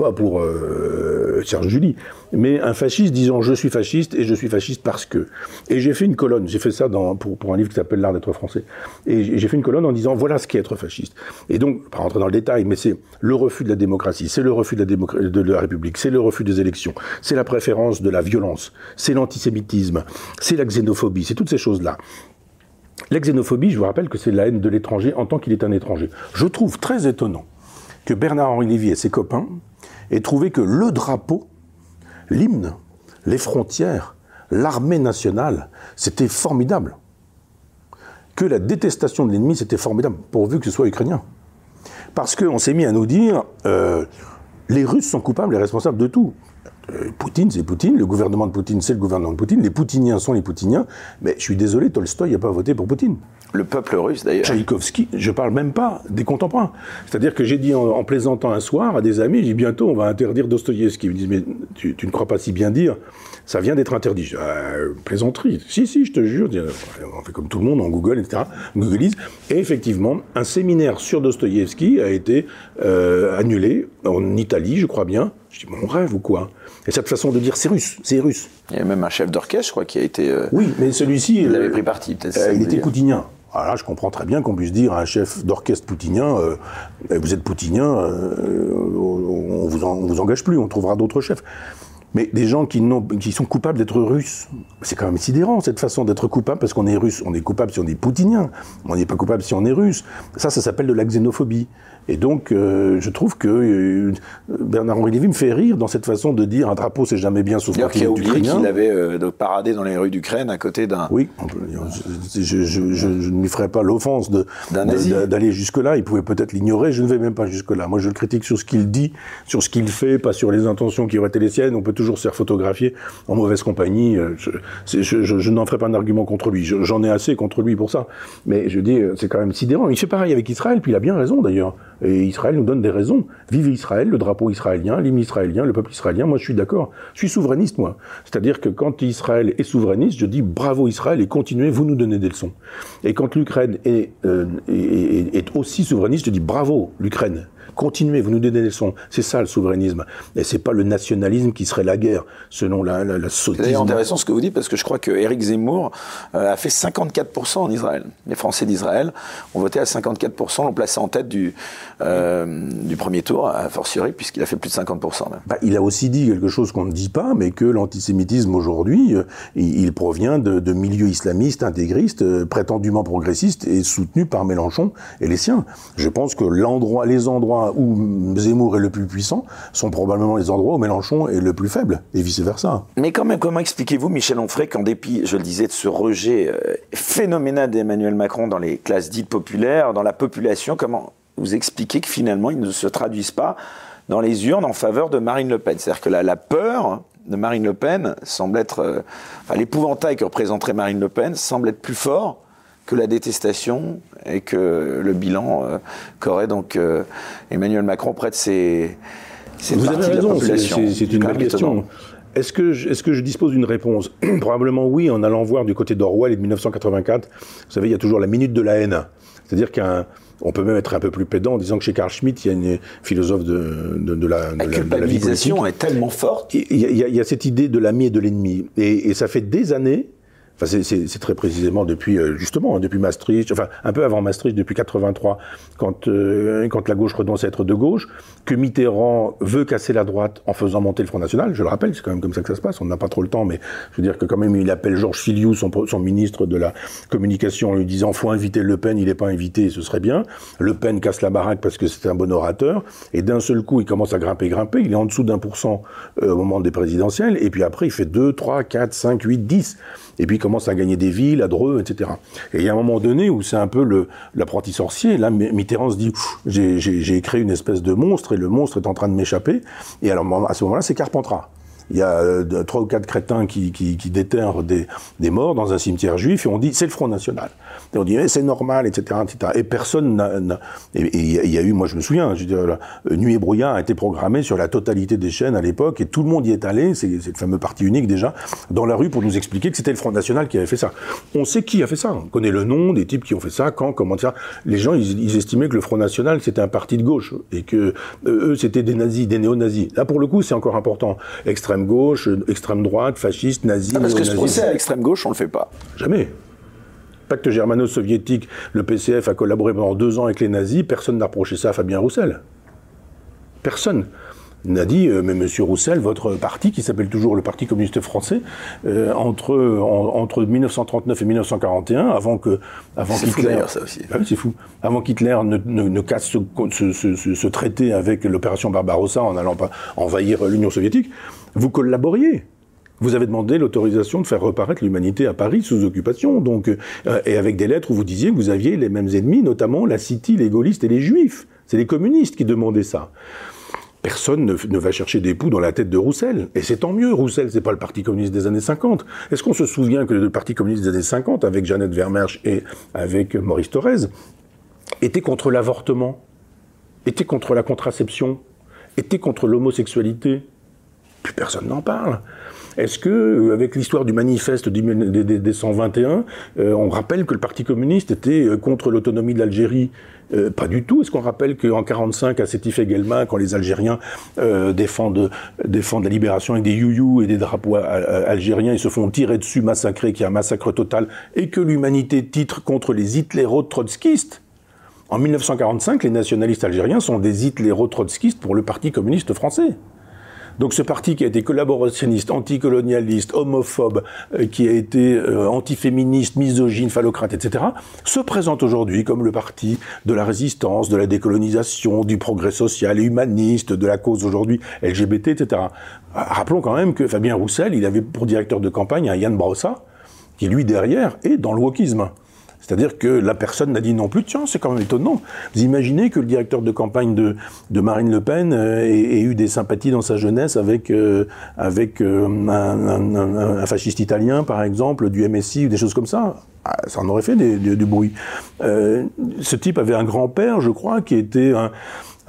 pas pour euh, Serge Julie, mais un fasciste disant je suis fasciste et je suis fasciste parce que. Et j'ai fait une colonne, j'ai fait ça dans, pour, pour, un livre qui s'appelle L'art d'être français. Et j'ai fait une colonne en disant voilà ce qu'est être fasciste. Et donc, pas rentrer dans le détail, mais c'est le refus de la démocratie, c'est le refus de la, de la République, c'est le refus des élections, c'est la préférence de la violence, c'est l'antisémitisme, c'est la xénophobie, c'est toutes ces choses-là. La xénophobie, je vous rappelle que c'est la haine de l'étranger en tant qu'il est un étranger. Je trouve très étonnant que Bernard-Henri Lévy et ses copains et trouver que le drapeau, l'hymne, les frontières, l'armée nationale, c'était formidable. Que la détestation de l'ennemi, c'était formidable, pourvu que ce soit ukrainien. Parce qu'on s'est mis à nous dire, euh, les Russes sont coupables et responsables de tout. Euh, Poutine, c'est Poutine, le gouvernement de Poutine, c'est le gouvernement de Poutine, les Poutiniens sont les Poutiniens, mais je suis désolé, Tolstoï n'a pas voté pour Poutine. Le peuple russe, d'ailleurs. Tchaïkovski, je parle même pas des contemporains. C'est-à-dire que j'ai dit en, plaisantant un soir à des amis, j'ai dit bientôt on va interdire Dostoïevski. Ils me disent mais tu, ne crois pas si bien dire, ça vient d'être interdit. Je dis, ah, plaisanterie. Si, si, je te jure. On fait comme tout le monde, en Google, etc. Googleise. Et effectivement, un séminaire sur Dostoïevski a été euh, annulé en Italie, je crois bien. Je dis, mon rêve ou quoi? Et cette façon de dire, c'est russe, c'est russe. Il y a même un chef d'orchestre, je crois, qui a été. Euh, oui, mais celui-ci. Il avait pris parti, peut-être. Euh, il était poutinien. Alors là, je comprends très bien qu'on puisse dire à un chef d'orchestre poutinien, euh, eh, vous êtes poutinien, euh, on, vous vous engage plus, on trouvera d'autres chefs. Mais des gens qui, sont coupables d'être russes, c'est quand même sidérant cette façon d'être coupable parce qu'on est russe. On est coupable si on est poutinien, on n'est pas coupable si on est russe. Ça, ça s'appelle de la xénophobie. Et donc, euh, je trouve que euh, Bernard-Henri Lévy me fait rire dans cette façon de dire un drapeau, c'est jamais bien sauf qu'il a oublié qu'il avait euh, paradé dans les rues d'Ukraine à côté d'un. Oui, je, je, je, je, ne lui ferai pas l'offense d'aller jusque-là. Il pouvait peut-être l'ignorer. Je ne vais même pas jusque-là. Moi, je le critique sur ce qu'il dit, sur ce qu'il fait, pas sur les intentions qui auraient été les siennes. On peut toujours se faire photographier en mauvaise compagnie. Je, n'en ferai pas un argument contre lui. J'en ai assez contre lui pour ça. Mais je dis, c'est quand même sidérant. Il fait pareil avec Israël, puis il a bien raison d'ailleurs. Et Israël nous donne des raisons. Vive Israël, le drapeau israélien, l'hymne israélien, le peuple israélien. Moi, je suis d'accord. Je suis souverainiste, moi. C'est-à-dire que quand Israël est souverainiste, je dis bravo Israël et continuez, vous nous donnez des leçons. Et quand l'Ukraine est, euh, est, est aussi souverainiste, je dis bravo l'Ukraine. Continuez, vous nous donnez des leçons. C'est ça le souverainisme. Et c'est pas le nationalisme qui serait la guerre, selon la, la, la C'est intéressant ce que vous dites, parce que je crois que Éric Zemmour euh, a fait 54% en Israël. Les Français d'Israël ont voté à 54%, l'ont placé en tête du, euh, du premier tour, à fortiori, puisqu'il a fait plus de 50%. Bah, il a aussi dit quelque chose qu'on ne dit pas, mais que l'antisémitisme aujourd'hui, euh, il, provient de, de, milieux islamistes, intégristes, prétendument progressistes, et soutenus par Mélenchon et les siens. Je pense que l'endroit, les endroits où Zemmour est le plus puissant sont probablement les endroits où Mélenchon est le plus faible, et vice-versa. Mais quand même, comment expliquez-vous, Michel Onfray, qu'en dépit, je le disais, de ce rejet euh, phénoménal d'Emmanuel Macron dans les classes dites populaires, dans la population, comment vous expliquez que finalement, ils ne se traduisent pas dans les urnes en faveur de Marine Le Pen? C'est-à-dire que la, la peur de Marine Le Pen semble être, euh, enfin, l'épouvantail que représenterait Marine Le Pen semble être plus fort que la détestation et que le bilan euh, qu'aurait donc euh, Emmanuel Macron près de ses, Vous avez raison, c'est une belle question. Est-ce que, je, est que je dispose d'une réponse [CLEARS THROAT] Probablement oui, en allant voir du côté d'Orwell et de 1984. Vous savez, il y a toujours la minute de la haine. C'est-à-dire qu'un on peut même être un peu plus pédant en disant que chez Carl Schmitt, il y a une philosophe de, de, de la, la, culpabilisation est tellement forte. Il y, a, il y, a, cette idée de l'ami et de l'ennemi. Et, et, ça fait des années c'est très précisément depuis euh, justement hein, depuis Maastricht, enfin un peu avant Maastricht, depuis 83, quand euh, quand la gauche renonce à être de gauche, que Mitterrand veut casser la droite en faisant monter le Front National. Je le rappelle, c'est quand même comme ça que ça se passe. On n'a pas trop le temps, mais je veux dire que quand même il appelle Georges Filiou, son, ministre de la communication, en lui disant faut inviter Le Pen, il n'est pas invité, ce serait bien. Le Pen casse la baraque parce que c'est un bon orateur, et d'un seul coup il commence à grimper, grimper. Il est en dessous d'un pour cent euh, au moment des présidentielles, et puis après il fait 2, 3, 4, 5, 8, 10 et puis commence à gagner des villes, à Dreux, etc. Et il y a un moment donné où c'est un peu l'apprenti sorcier. Là, Mitterrand se dit, j'ai créé une espèce de monstre et le monstre est en train de m'échapper. Et alors à ce moment-là, c'est Carpentras. il y a euh, trois ou quatre crétins qui, déterrent des, morts dans un cimetière juif et on dit c'est le Front National. Et on dit eh, c'est normal, etc., etc. Et personne n'a. Et il y a eu, moi je me souviens, je dire, Nuit et brouillard a été programmé sur la totalité des chaînes à l'époque et tout le monde y est allé, c'est le fameux parti unique déjà, dans la rue pour nous expliquer que c'était le Front National qui avait fait ça. On sait qui a fait ça, on connaît le nom des types qui ont fait ça, quand, comment ça. Les gens, ils, ils estimaient que le Front National c'était un parti de gauche et que euh, eux c'était des nazis, des néo-nazis. Là pour le coup c'est encore important. Extrême gauche, extrême droite, fasciste, nazi. Ah, parce que ce procès à l'extrême gauche, on le fait pas. Jamais. Pacte germano-soviétique, le PCF a collaboré pendant deux ans avec les nazis, personne n'a reproché ça à Fabien Roussel. Personne n'a dit, euh, mais Monsieur Roussel, votre parti, qui s'appelle toujours le Parti communiste français, euh, entre, entre 1939 et 1941, avant que, avant qu'Hitler, ça aussi. C'est fou, avant qu'Hitler ne, ne, ne, casse ce, ce, ce, ce traité avec l'opération Barbarossa en allant pas envahir l'Union soviétique, vous collaboriez. Vous avez demandé l'autorisation de faire reparaître l'humanité à Paris sous occupation, donc, euh, et avec des lettres où vous disiez que vous aviez les mêmes ennemis, notamment la City, les gaullistes et les juifs. C'est les communistes qui demandaient ça. Personne ne, va chercher des poux dans la tête de Roussel. Et c'est tant mieux, Roussel, c'est pas le Parti communiste des années 50. Est-ce qu'on se souvient que le Parti communiste des années 50, avec Jeannette Vermersch et avec Maurice Thorez, était contre l'avortement, était contre la contraception, était contre l'homosexualité? Plus personne n'en parle. Est-ce que, euh, avec l'histoire du manifeste des 121, euh, on rappelle que le Parti communiste était euh, contre l'autonomie de l'Algérie? Pas du tout. Est-ce qu'on rappelle qu'en 45, à Sétif et Guelma, quand les Algériens défendent, défendent la libération avec des youyou et des drapeaux algériens, ils se font tirer dessus, massacrer, qu'il y a un massacre total, et que l'humanité titre contre les hitléro-trotskistes en 1945, les nationalistes algériens sont des hitléro-trotskistes pour le Parti communiste français. Donc ce parti qui a été collaborationniste, anticolonialiste, homophobe, euh, qui a été euh, antiféministe, misogyne, phallocrate, etc., se présente aujourd'hui comme le parti de la résistance, de la décolonisation, du progrès social et humaniste, de la cause aujourd'hui LGBT, etc. Rappelons quand même que Fabien Roussel, il avait pour directeur de campagne un Yann Brossa, qui lui derrière est dans le wokisme. C'est-à-dire que la personne n'a dit non plus, tiens, c'est quand même étonnant. Vous imaginez que le directeur de campagne de, Marine Le Pen euh, ait, eu des sympathies dans sa jeunesse avec, euh, euh, un, fasciste italien, par exemple, du MSI ou des choses comme ça ah, Ça en aurait fait du, bruit. Ce type avait un grand-père, je crois, qui était un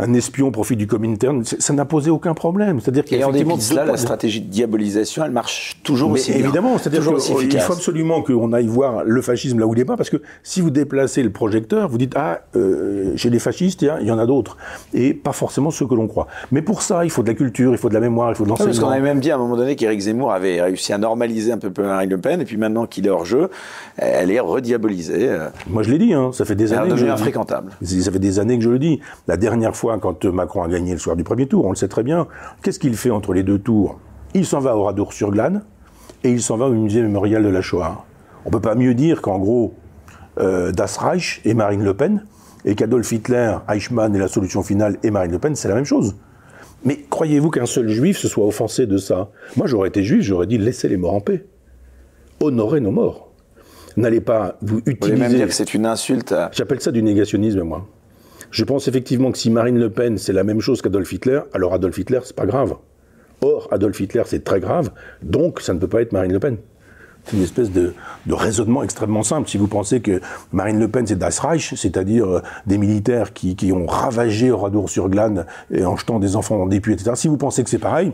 un espion au profit du Comintern, ça n'a posé aucun problème. C'est-à-dire qu'il y a de cela, la stratégie de diabolisation, elle marche toujours Mais aussi évidemment, c'est-à-dire qu'il faut absolument qu'on aille voir le fascisme là où il n'est pas, parce que si vous déplacez le projecteur, vous dites ah euh, chez les fascistes, il y en a d'autres, et pas forcément ceux que l'on croit. Mais pour ça, il faut de la culture, il faut de la mémoire, il faut de l'enseignement. parce qu'on avait même dit à un moment donné qu'Éric Zemmour avait réussi à normaliser un peu Marine Le Pen, et puis maintenant qu'il est hors jeu, elle est rediabolisée. Moi je l'ai dit, hein, ça fait des années. Elle est devenue infréquentable. Ça fait des années que je le dis. La dernière fois, quand Macron a gagné le soir du premier tour, on le sait très bien, qu'est-ce qu'il fait entre les deux tours? Il s'en va au Radour-sur-Glane et il s'en va au musée mémorial de la Shoah. On ne peut pas mieux dire qu'en gros, euh, Das Reich et Marine Le Pen, et qu'Adolf Hitler, Eichmann et la solution finale et Marine Le Pen, c'est la même chose. Mais croyez-vous qu'un seul juif se soit offensé de ça? Moi, j'aurais été juif, j'aurais dit laissez les morts en paix. Honorez nos morts. N'allez pas vous utiliser. Vous voulez même dire que c'est une insulte à... J'appelle ça du négationnisme, moi. Je pense effectivement que si Marine Le Pen c'est la même chose qu'Adolf Hitler, alors Adolf Hitler c'est pas grave. Or, Adolf Hitler c'est très grave, donc ça ne peut pas être Marine Le Pen. C'est une espèce de, raisonnement extrêmement simple. Si vous pensez que Marine Le Pen c'est Das Reich, c'est-à-dire euh, des militaires qui, qui, ont ravagé Oradour-sur-Glane en jetant des enfants dans des puits, etc. Si vous pensez que c'est pareil,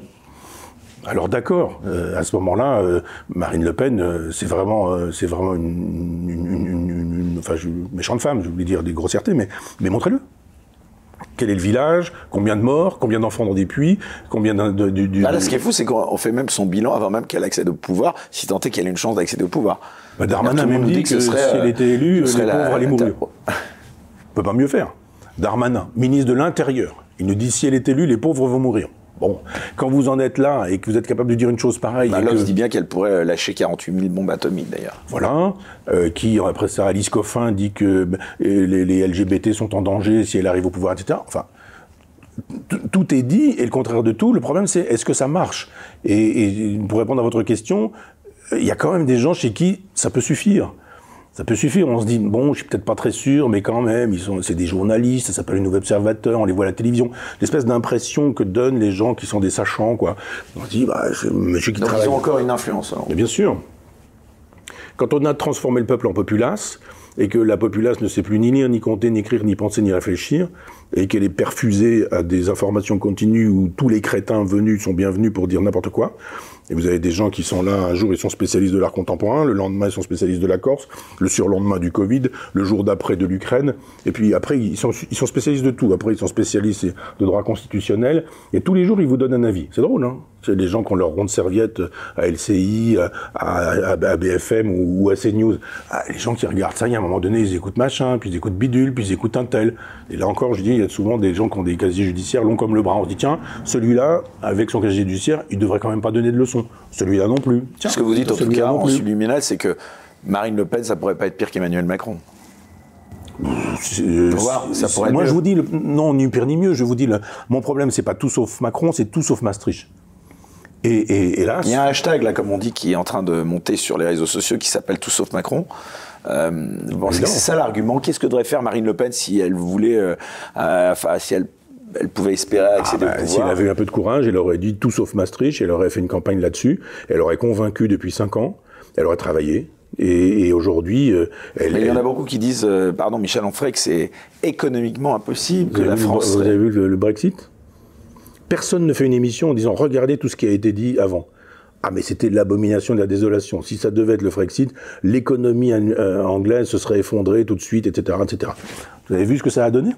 alors d'accord, euh, à ce moment-là, euh, Marine Le Pen, euh, c'est vraiment, c'est vraiment une, une, une, une, enfin, je, méchante femme, je voulais dire des grossièretés, mais, mais montrez-le. Quel est le village Combien de morts Combien d'enfants dans des puits Combien de, de, ah, là, ce qui est fou, c'est qu'on fait même son bilan avant même qu'elle accède au pouvoir, si tant est qu'elle ait une chance d'accéder au pouvoir. Bah, Darmanin a même dit que, que serait, si elle était élue, les pauvres allaient mourir. On peut pas mieux faire. Darmanin, ministre de l'Intérieur, il nous dit si elle est élue, les pauvres vont mourir. Bon, quand vous en êtes là et que vous êtes capable de dire une chose pareille. Bah, là, que... dit bien qu'elle pourrait lâcher 48 000 bombes atomiques d'ailleurs. Voilà. Euh, qui, après ça, Alice Coffin dit que les, les, LGBT sont en danger si elle arrive au pouvoir, etc. Enfin, tout est dit et le contraire de tout. Le problème, c'est est-ce que ça marche? Et, et pour répondre à votre question, il y a quand même des gens chez qui ça peut suffire. Ça peut suffire. On se dit, bon, je suis peut-être pas très sûr, mais quand même, ils sont, c'est des journalistes, ça s'appelle les nouveaux observateurs, on les voit à la télévision. L'espèce d'impression que donnent les gens qui sont des sachants, quoi. On se dit, bah, c'est monsieur qui Donc travaille. ils ont encore une influence. alors. Mais bien sûr. Quand on a transformé le peuple en populace, et que la populace ne sait plus ni lire, ni compter, ni écrire, ni penser, ni réfléchir, et qu'elle est perfusée à des informations continues où tous les crétins venus sont bienvenus pour dire n'importe quoi, et vous avez des gens qui sont là, un jour ils sont spécialistes de l'art contemporain, le lendemain ils sont spécialistes de la Corse, le surlendemain du Covid, le jour d'après de l'Ukraine, et puis après ils sont, spécialistes de tout. Après ils sont spécialistes de droit constitutionnel, et tous les jours ils vous donnent un avis. C'est drôle, hein C'est des gens qui ont leur ronde serviette à LCI, à, BFM ou, ou à CNews. Ah, les gens qui regardent ça, il y a un moment donné ils écoutent machin, puis ils écoutent bidule, puis ils écoutent un tel. Et là encore, je dis, il y a souvent des gens qui ont des casiers judiciaires longs comme le bras. On se dit, tiens, celui-là, avec son casier judiciaire, il devrait quand même pas donner de leçons. Celui-là non plus. Tiens, Ce que vous dites en tout cas en subliminal, c'est que Marine Le Pen, ça pourrait pas être pire qu'Emmanuel Macron. Voir, ça pourrait Moi, je vous dis, le- non, ni pire ni mieux. Je vous dis, le- mon problème, c'est pas tout sauf Macron, c'est tout sauf Maastricht. Et, et hélas, Il y a un hashtag, là, comme on dit, qui est en train de monter sur les réseaux sociaux qui s'appelle Tout sauf Macron. Euh, bon, c'est ça l'argument. Qu'est-ce que devrait faire Marine Le Pen si elle voulait, euh, euh, enfin, si elle, elle pouvait espérer accéder bah, au si elle pouvoir avait eu un peu de courage, elle aurait dit tout sauf Maastricht, elle aurait fait une campagne là-dessus, elle aurait convaincu depuis cinq ans, elle aurait travaillé. Et, et aujourd'hui, euh, elle, Mais il y en a beaucoup qui disent, euh, pardon, Michel Onfray, que c'est économiquement impossible que la vu France. Vous avez vu le, le Brexit? Personne ne fait une émission en disant regardez tout ce qui a été dit avant. Ah mais c'était de l'abomination de la désolation. Si ça devait être le Brexit, l'économie euh, anglaise se serait effondrée tout de suite, etc., etc. Vous avez vu ce que ça a donné?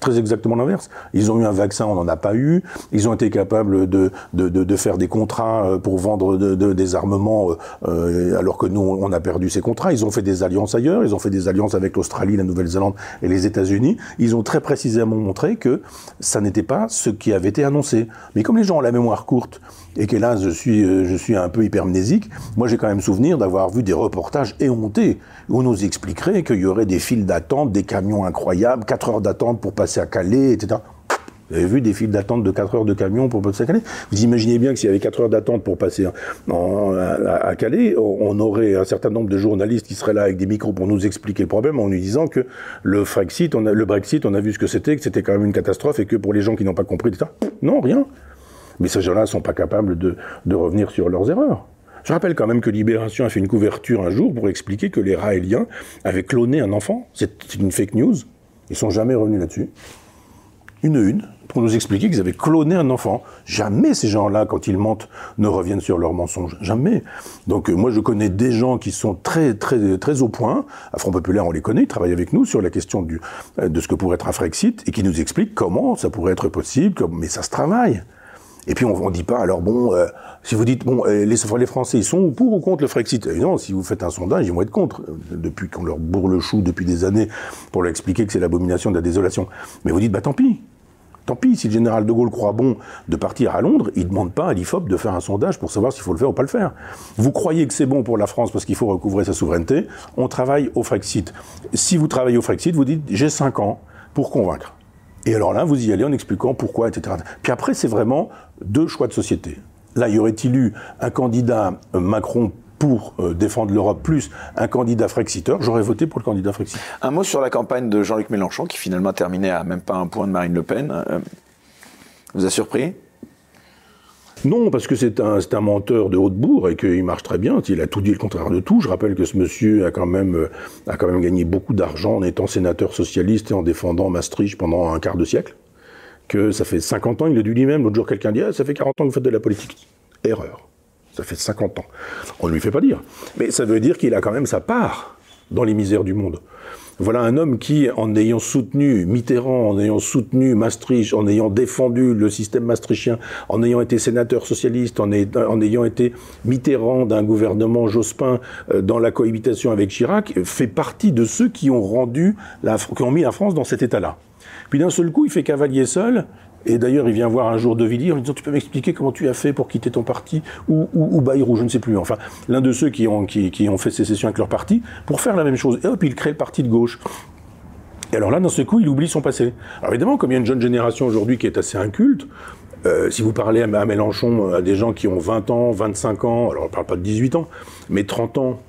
Très exactement l'inverse. Ils ont eu un vaccin, on n'en a pas eu. Ils ont été capables de, de, de, de faire des contrats euh, pour vendre de, de- des armements, euh, euh, alors que nous, on a perdu ces contrats. Ils ont fait des alliances ailleurs. Ils ont fait des alliances avec l'Australie, la Nouvelle-Zélande et les États-Unis. Ils ont très précisément montré que ça n'était pas ce qui avait été annoncé. Mais comme les gens ont la mémoire courte et qu'hélas, je suis, euh, je suis un peu hypermnésique, moi j'ai quand même souvenir d'avoir vu des reportages éhontés où on nous expliquerait qu'il y aurait des files d'attente, des camions incroyables, 4 heures d'attente pour passer à Calais, etc. Vous avez vu des files d'attente de 4 heures de camion pour passer à Calais? Vous imaginez bien que s'il y avait 4 heures d'attente pour passer à Calais, on on aurait un certain nombre de journalistes qui seraient là avec des micros pour nous expliquer le problème en nous disant que le Brexit, on a, le Brexit, on a vu ce que c'était, que c'était quand même une catastrophe et que pour les gens qui n'ont pas compris, etc. Non, rien. Mais ces gens-là ne sont pas capables de, revenir sur leurs erreurs. Je rappelle quand même que Libération a fait une couverture un jour pour expliquer que les Raéliens avaient cloné un enfant. C'est une fake news. Ils sont jamais revenus là-dessus. Une une, pour nous expliquer qu'ils avaient cloné un enfant. Jamais ces gens-là, quand ils mentent, ne reviennent sur leurs mensonges. Jamais. Donc euh, moi, je connais des gens qui sont très très très au point. À Front Populaire, on les connaît, ils travaillent avec nous sur la question euh, de ce que pourrait être un Frexit et qui nous expliquent comment ça pourrait être possible. mais ça se travaille. Et puis on ne dit pas, alors bon, euh, si vous dites, bon, euh, les, Français, ils sont pour ou contre le Frexit? Évidemment, si vous faites un sondage, ils vont être contre, euh, depuis qu'on leur bourre le chou depuis des années pour leur expliquer que c'est l'abomination de la désolation. Mais vous dites, bah tant pis. Tant pis, si le général de Gaulle croit bon de partir à Londres, il ne demande pas à l'IFOP de faire un sondage pour savoir s'il faut le faire ou pas le faire. Vous croyez que c'est bon pour la France parce qu'il faut recouvrer sa souveraineté, on travaille au Frexit. Si vous travaillez au Frexit, vous dites, j'ai 5 ans pour convaincre. Et alors là, vous y allez en expliquant pourquoi, etc. Puis après, c'est vraiment deux choix de société. Là, y aurait-il eu un candidat euh, Macron pour euh, défendre l'Europe plus un candidat Frexiteur J'aurais voté pour le candidat Frexit. Un mot sur la campagne de Jean-Luc Mélenchon, qui finalement a terminé à même pas un point de Marine Le Pen. Euh, vous a surpris? Non, parce que c'est un, un menteur de Haute-Bourg et qu'il marche très bien. Il a tout dit le contraire de tout. Je rappelle que ce monsieur a quand même, euh, a quand même gagné beaucoup d'argent en étant sénateur socialiste et en défendant Maastricht pendant un quart de siècle. Que ça fait 50 ans, il l'a dit lui-même. L'autre jour, quelqu'un dit ah, Ça fait 40 ans que vous faites de la politique. Erreur. Ça fait 50 ans. On ne lui fait pas dire. Mais ça veut dire qu'il a quand même sa part dans les misères du monde. Voilà un homme qui, en ayant soutenu Mitterrand, en ayant soutenu Maastricht, en ayant défendu le système maastrichtien, en ayant été sénateur socialiste, en, ay- en ayant été Mitterrand d'un gouvernement Jospin euh, dans la cohabitation avec Chirac, fait partie de ceux qui ont rendu, la, qui ont mis la France dans cet état-là. Puis d'un seul coup, il fait cavalier seul. Et d'ailleurs, il vient voir un jour De Villiers en lui disant Tu peux m'expliquer comment tu as fait pour quitter ton parti Ou, ou, ou Bayrou, je ne sais plus. Enfin, l'un de ceux qui ont, qui, qui ont fait sécession avec leur parti pour faire la même chose. Et hop, il crée le parti de gauche. Et alors là, d'un seul coup, il oublie son passé. Alors évidemment, comme il y a une jeune génération aujourd'hui qui est assez inculte, euh, si vous parlez à, Mélenchon, à des gens qui ont 20 ans, 25 ans, alors on ne parle pas de 18 ans, mais 30 ans,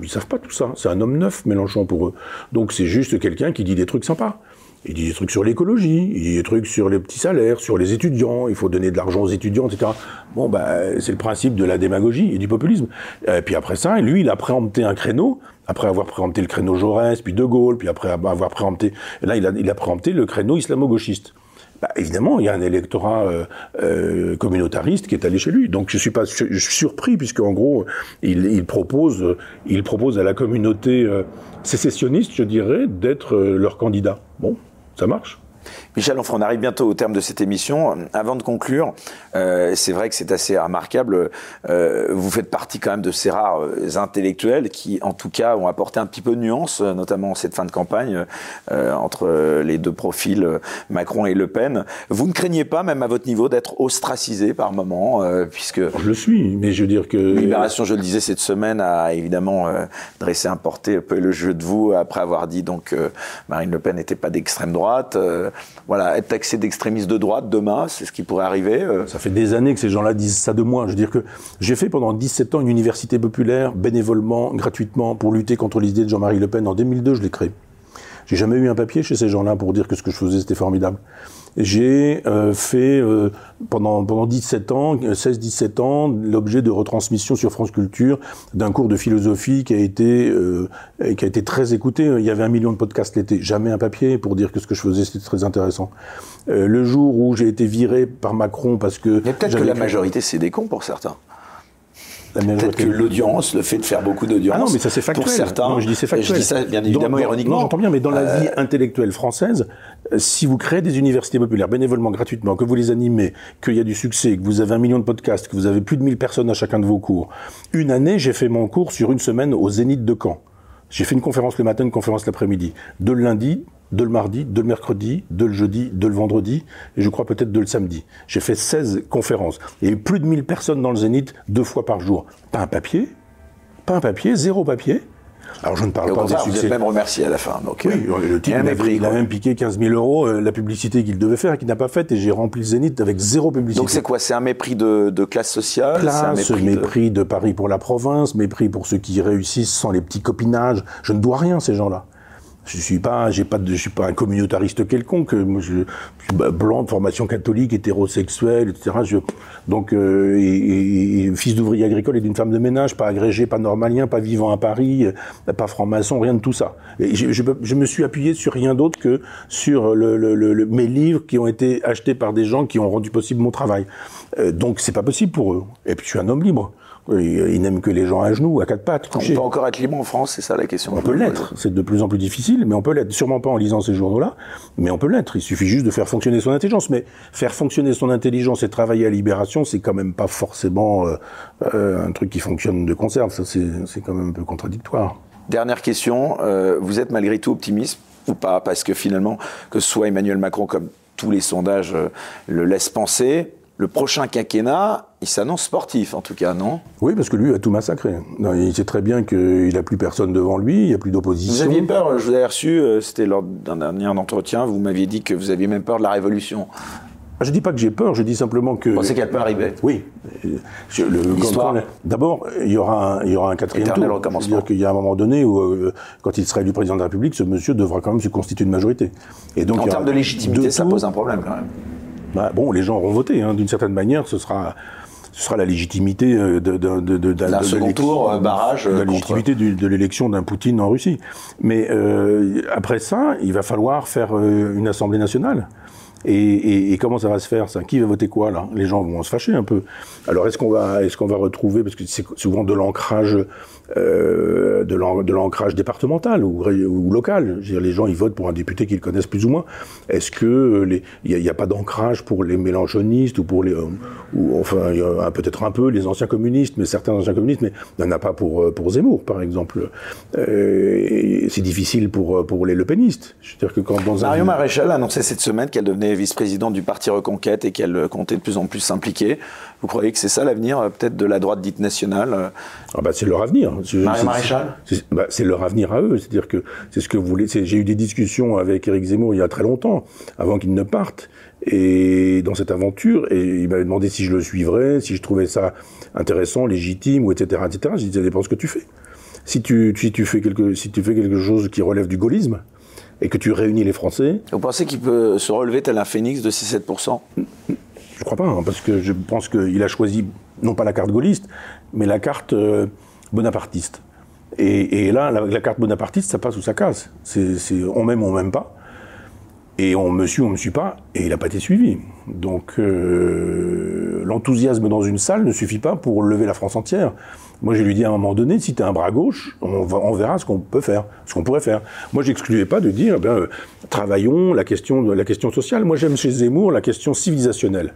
Ils savent pas tout ça. C'est un homme neuf, Mélenchon, pour eux. Donc c'est juste quelqu'un qui dit des trucs sympas. Il dit des trucs sur l'écologie, il dit des trucs sur les petits salaires, sur les étudiants, il faut donner de l'argent aux étudiants, etc. Bon, bah, c'est le principe de la démagogie et du populisme. Et puis après ça, lui, il a préempté un créneau, après avoir préempté le créneau Jaurès, puis De Gaulle, puis après avoir préempté... Là, il a, préempté le créneau islamo-gauchiste. Bah, évidemment, il y a un électorat euh, euh, communautariste qui est allé chez lui. Donc je suis pas surpris puisque en gros il, propose il propose à la communauté euh, sécessionniste, je dirais, d'être leur candidat. Bon, ça marche. Michel on arrive bientôt au terme de cette émission. Avant de conclure, euh, c'est vrai que c'est assez remarquable. Euh, vous faites partie quand même de ces rares euh, intellectuels qui, en tout cas, ont apporté un petit peu de nuance, notamment cette fin de campagne, euh, entre les deux profils, Macron et Le Pen. Vous ne craignez pas, même à votre niveau, d'être ostracisé par moment, euh, puisque... Je le suis, mais je veux dire que... Libération, je le disais cette semaine, a évidemment dressé un porté un peu le jeu de vous, après avoir dit donc Marine Le Pen n'était pas d'extrême droite voilà, être taxé d'extrémiste de droite demain, c'est ce qui pourrait arriver. Euh. Ça fait des années que ces gens-là disent ça de moi. Je veux dire que j'ai fait pendant 17 ans une université populaire, bénévolement, gratuitement, pour lutter contre l'idée de Jean-Marie Le Pen. En 2002, je l'ai créée. J'ai jamais eu un papier chez ces gens-là pour dire que ce que je faisais, c'était formidable. J'ai euh, fait euh, pendant, pendant 17 ans, 16-17 ans, l'objet de retransmission sur France Culture d'un cours de philosophie qui a été euh, qui a été très écouté. Il y avait un million de podcasts l'été, jamais un papier pour dire que ce que je faisais c'était très intéressant. Euh, le jour où j'ai été viré par Macron parce que mais peut-être que la majorité c'est des cons pour certains. Peut-être que l'audience, le fait de faire beaucoup d'audience. Ah non, mais ça c'est factuel. Pour certains. Non, je dis c'est factuel. Je dis ça bien évidemment dans, ironiquement. Non, j'entends bien, mais dans la vie intellectuelle française, euh, si vous créez des universités populaires bénévolement, gratuitement, que vous les animez, qu'il y a du succès, que vous avez un million de podcasts, que vous avez plus de 1000 personnes à chacun de vos cours. Une année, j'ai fait mon cours sur une semaine au Zénith de Caen. J'ai fait une conférence le matin, une conférence l'après-midi. De lundi, de le mardi, de le mercredi, de le jeudi, de le vendredi, et je crois peut-être de le samedi. J'ai fait 16 conférences. Il y a eu plus de 1000 personnes dans le Zénith, deux fois par jour. Pas un papier, pas un papier, zéro papier. Alors je ne parle pas des contraire, vous succès. êtes même remercié à la fin. Donc, Oui, euh, le type, il a il, quoi. même piqué 15 000 euros euh, la publicité qu'il devait faire et qu'il n'a pas faite, et j'ai rempli le Zénith avec zéro publicité. Donc c'est quoi? C'est un mépris de, de classe sociale? C'est un mépris, de... de... Paris pour la province, mépris pour ceux qui réussissent sans les petits copinages. Je ne dois rien à ces gens-là. Je suis pas, j'ai pas, je suis pas un communautariste quelconque. Je, suis blanc de formation catholique, hétérosexuel, etc. Donc, euh, fils d'ouvrier agricole et d'une femme de ménage, pas agrégé, pas normalien, pas vivant à Paris, euh, pas franc-maçon, rien de tout ça. Je, me suis appuyé sur rien d'autre que sur mes livres qui ont été achetés par des gens qui ont rendu possible mon travail. Euh, donc, c'est pas possible pour eux. Et puis, je suis un homme libre. Oui, Ils n'aiment que les gens à genoux, à quatre pattes. On peut encore être libre en France, c'est ça la question. On peut l'être. C'est de plus en plus difficile, mais on peut l'être. Sûrement pas en lisant ces journaux-là, mais on peut l'être. Il suffit juste de faire fonctionner son intelligence. Mais faire fonctionner son intelligence et travailler à Libération, c'est quand même pas forcément euh, euh, un truc qui fonctionne de conserve. Ça, c'est quand même un peu contradictoire. Dernière question, euh, vous êtes malgré tout optimiste ou pas? Parce que finalement, que ce soit Emmanuel Macron, comme tous les sondages euh, le laissent penser, le prochain quinquennat, il s'annonce sportif en tout cas, non? Oui, parce que lui a tout massacré. Non, il sait très bien qu'il a plus personne devant lui, il n'y a plus Vous d'opposition. aviez peur, je vous avais reçu, euh, c'était lors d'un dernier entretien, vous m'aviez dit que vous aviez même peur de la révolution. Ah, Je dis pas que j'ai peur, je dis simplement que. Vous pensez qu'elle peut arriver? Oui. D'abord, il y aura un, il y aura un quatrième Éternel tour. C'est-à-dire qu'il y a un moment donné où, euh, quand il sera élu président de la République, ce monsieur devra quand même se constituer une majorité. Et donc, En termes de légitimité, ça tours. pose un problème quand même. Bah, bon, les gens auront voté. Hein, D'une certaine manière, ce sera, ce sera la légitimité euh, de, de, de, D'un second tour, euh, barrage, euh, La légitimité de l'élection d'un Poutine en Russie. Mais euh, après ça, il va falloir faire euh, une assemblée nationale. Et, et, et comment ça va se faire ça? Qui va voter quoi là? Les gens vont se fâcher un peu. Alors est-ce qu'on va, est-ce qu'on va retrouver parce que c'est souvent de l'ancrage, euh, de l'an- de l'ancrage départemental ou, local. Je veux dire, les gens ils votent pour un député qu'ils connaissent plus ou moins. Est-ce que euh, il n'y a, pas d'ancrage pour les mélanchonistes ou pour les, euh, ou enfin peut-être un peu les anciens communistes, mais certains anciens communistes, mais il n'y en a pas pour pour Zemmour par exemple. Euh, c'est difficile pour pour les Le Penistes. Je veux dire que quand dans un Marion Maréchal a annoncé cette semaine qu'elle devenait vice-présidente du parti Reconquête et qu'elle comptait de plus en plus s'impliquer. Vous croyez que c'est ça l'avenir euh, peut-être de la droite dite nationale euh Ah bah c'est leur avenir. Marie Maréchal c'est- bah, C'est leur avenir à eux. C'est-à-dire que c'est ce que vous voulez. J'ai eu des discussions avec Éric Zemmour il y a très longtemps, avant qu'il ne parte, et dans cette aventure, et il m'avait demandé si je le suivrais, si je trouvais ça intéressant, légitime, ou etc., etc. Je dis ça dépend ce que tu fais. Si tu, si, tu fais quelque, si tu fais quelque chose qui relève du gaullisme, et que tu réunis les Français. Vous pensez qu'il peut se relever tel un phénix de ces 7% Je crois pas, hein, parce que je pense qu'il a choisi non pas la carte gaulliste, mais la carte euh, bonapartiste. Et, là, la, carte bonapartiste, ça passe ou ça casse. On m'aime, on m'aime pas. Et on me suit, on me suit pas. Et il n'a pas été suivi. Donc euh, l'enthousiasme dans une salle ne suffit pas pour lever la France entière. Moi, j'ai lui dit à un moment donné, si tu as un bras gauche, on, verra ce qu'on peut faire, ce qu'on pourrait faire. Moi, j'excluais pas de dire, eh euh, travaillons la question, la question sociale. Moi, j'aime chez Zemmour la question civilisationnelle.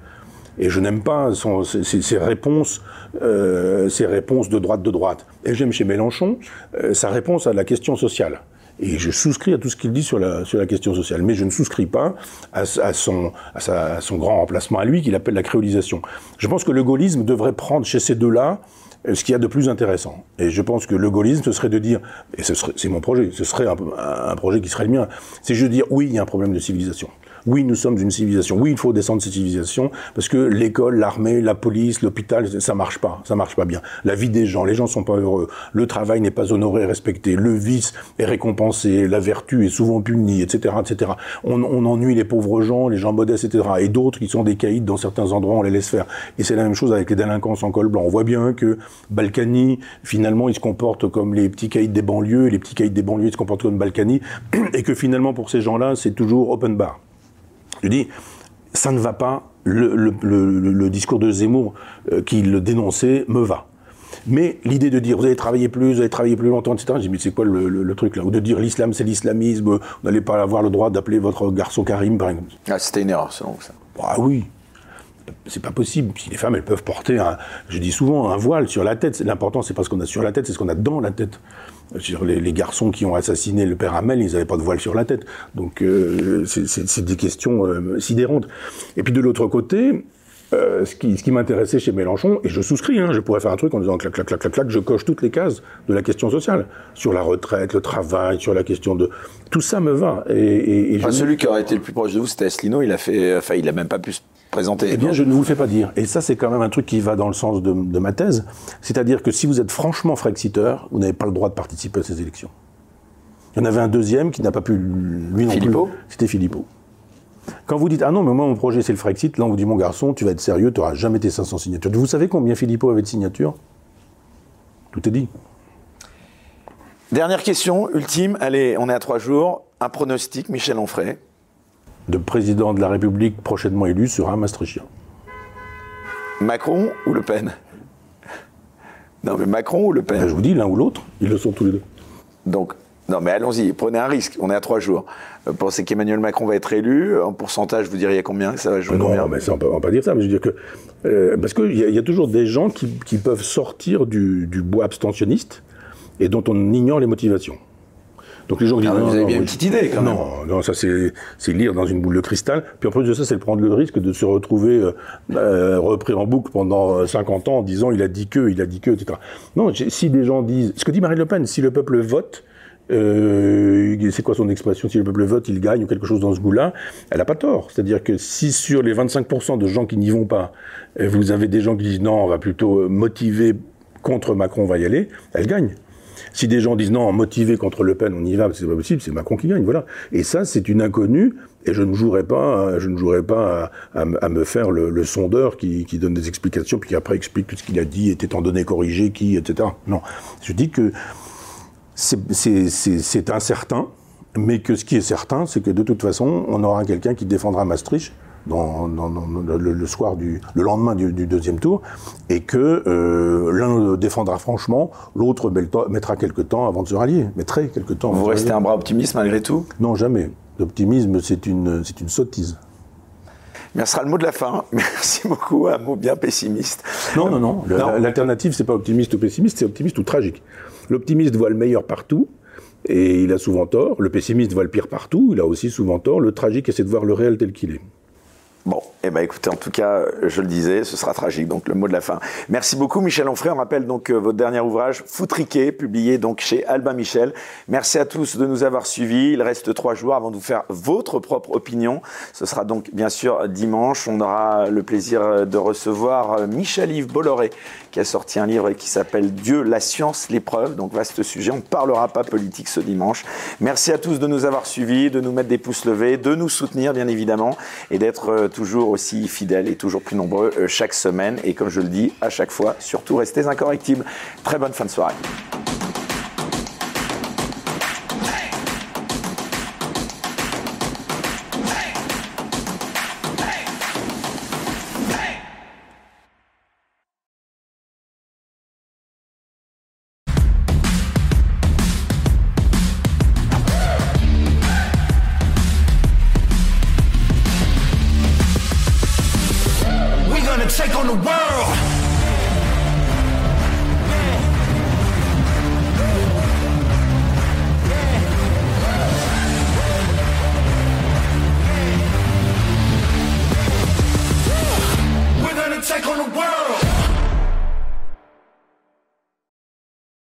Et je n'aime pas son, ses, réponses, euh, ses réponses de droite de droite. Et j'aime chez Mélenchon euh, sa réponse à la question sociale. Et je souscris à tout ce qu'il dit sur la, question sociale. Mais je ne souscris pas à, son, grand remplacement à lui, qu'il appelle la créolisation. Je pense que le gaullisme devrait prendre chez ces deux-là euh, ce qu'il y a de plus intéressant. Et je pense que le gaullisme, ce serait de dire, et c'est mon projet, ce serait un, un, projet qui serait le mien, c'est juste de dire, oui, il y a un problème de civilisation oui, nous sommes une civilisation. Oui, il faut descendre cette civilisation parce que l'école, l'armée, la police, l'hôpital, ça marche pas. Ça marche pas bien. La vie des gens, les gens sont pas heureux. Le travail n'est pas honoré respecté. Le vice est récompensé. La vertu est souvent punie, etc., etc. On, on ennuie les pauvres gens, les gens modestes, etc. Et d'autres qui sont des caïds dans certains endroits, on les laisse faire. Et c'est la même chose avec les délinquants en col blanc. On voit bien que Balkany, finalement, il se comporte comme les petits caïds des banlieues, les petits caïds des banlieues se comportent comme Balkany, [CLEARS THROAT] et que finalement, pour ces gens-là, c'est toujours open bar. Je dis, ça ne va pas, le, discours de Zemmour euh, qui le dénonçait me va. Mais l'idée de dire vous allez travailler plus, vous allez travailler plus longtemps, etc. Je dis mais c'est quoi le, truc là? Ou de dire l'islam c'est l'islamisme, vous n'allez pas avoir le droit d'appeler votre garçon Karim par exemple. Ah c'était une erreur selon ça. Ah oui, c'est pas possible. Si les femmes, elles peuvent porter, un, je dis souvent, un voile sur la tête. L'important, c'est pas ce qu'on a sur la tête, c'est ce qu'on a dans la tête. Les, les, garçons qui ont assassiné le père Hamel, ils n'avaient pas de voile sur la tête. Donc, euh, c'est des questions euh, sidérantes. Et puis de l'autre côté, euh, ce qui, ce qui m'intéressait chez Mélenchon, et je souscris, hein, je pourrais faire un truc en disant clac, clac, clac, clac, clac, je coche toutes les cases de la question sociale, sur la retraite, le travail, sur la question de... Tout ça me va. Et, et, celui qui aurait été le plus proche de vous, c'était Asselineau, il a fait... Enfin, il a même pas pu se présenter. Eh bien, je ne vous le fais pas dire. Et ça, c'est quand même un truc qui va dans le sens de, de ma thèse. C'est-à-dire que si vous êtes franchement frexiteur, vous n'avez pas le droit de participer à ces élections. Il y en avait un deuxième qui n'a pas pu, lui non Philippot? Plus. C'était Philippot. Quand vous dites ah non mais moi mon projet c'est le Frexit, là on vous dit mon garçon tu vas être sérieux, tu n'auras jamais tes 500 signatures. Vous savez combien Philippot avait de signatures? Tout est dit. Dernière question, ultime. Allez, on est à trois jours. Un pronostic, Michel Onfray. De président de la République prochainement élu sera un Maastrichtien. Macron ou Le Pen? Non mais Macron ou Le Pen? Ben, Je vous dis l'un ou l'autre, ils le sont tous les deux. Donc non, mais allons-y, prenez un risque. On est à trois jours. Vous pensez qu'Emmanuel Macron va être élu En pourcentage, vous diriez combien ça va jouer Non, mais ça, on ne va pas dire ça. Mais je veux dire que euh, parce qu'il y, a toujours des gens qui, peuvent sortir du, bois abstentionniste et dont on ignore les motivations. Donc les gens disent. Ah, vous avez bien une petite idée quand même. Non, non, ça c'est lire dans une boule de cristal. Puis en plus de ça, c'est prendre le risque de se retrouver euh, euh, repris en boucle pendant 50 ans en disant il a dit que, il a dit que, etc. Non, si des gens disent. Ce que dit Marine Le Pen, si le peuple vote, euh, c'est quoi son expression Si le peuple vote, il gagne ou quelque chose dans ce goût-là? Elle n'a pas tort. C'est-à-dire que si sur les 25% de gens qui n'y vont pas, euh, vous avez des gens qui disent non, on va plutôt euh, motiver contre Macron, on va y aller, elle gagne. Si des gens disent non, motiver contre Le Pen, on y va, c'est pas possible, c'est Macron qui gagne, voilà. Et ça, c'est une inconnue, et je ne jouerai pas, je ne jouerai pas à, me faire le, sondeur qui, donne des explications, puis qui après explique tout ce qu'il a dit, était en données corrigées, qui, etc. Non. Je dis que c'est incertain, mais que ce qui est certain, c'est que de toute façon, on aura quelqu'un qui défendra Maastricht dans, le, soir du, le lendemain du, deuxième tour, et que euh, l'un le défendra franchement, l'autre mettra quelques temps avant de se rallier, mettrait quelques temps. Vous restez un bras optimiste malgré tout? Non, jamais. L'optimisme, c'est une, c'est une sottise. Mais ce sera le mot de la fin. [LAUGHS] Merci beaucoup, un mot bien pessimiste. Non, non, non. L'alternative, c'est pas optimiste ou pessimiste, c'est optimiste ou tragique. L'optimiste voit le meilleur partout, et il a souvent tort. Le pessimiste voit le pire partout, il a aussi souvent tort. Le tragique, c'est de voir le réel tel qu'il est. Bon, eh ben écoutez, en tout cas, je le disais, ce sera tragique, donc le mot de la fin. Merci beaucoup Michel Onfray, on rappelle donc euh, votre dernier ouvrage, Foutriqué, publié donc chez Albin Michel. Merci à tous de nous avoir suivis, il reste trois jours avant de vous faire votre propre opinion. Ce sera donc bien sûr dimanche, on aura le plaisir de recevoir Michel-Yves Bolloré, qui a sorti un livre qui s'appelle Dieu, la science, l'épreuve, donc vaste sujet, on ne parlera pas politique ce dimanche. Merci à tous de nous avoir suivis, de nous mettre des pouces levés, de nous soutenir bien évidemment, et d'être euh, toujours aussi fidèles et toujours plus nombreux euh, chaque semaine. Et comme je le dis à chaque fois, surtout restez incorrectibles. Très bonne fin de soirée.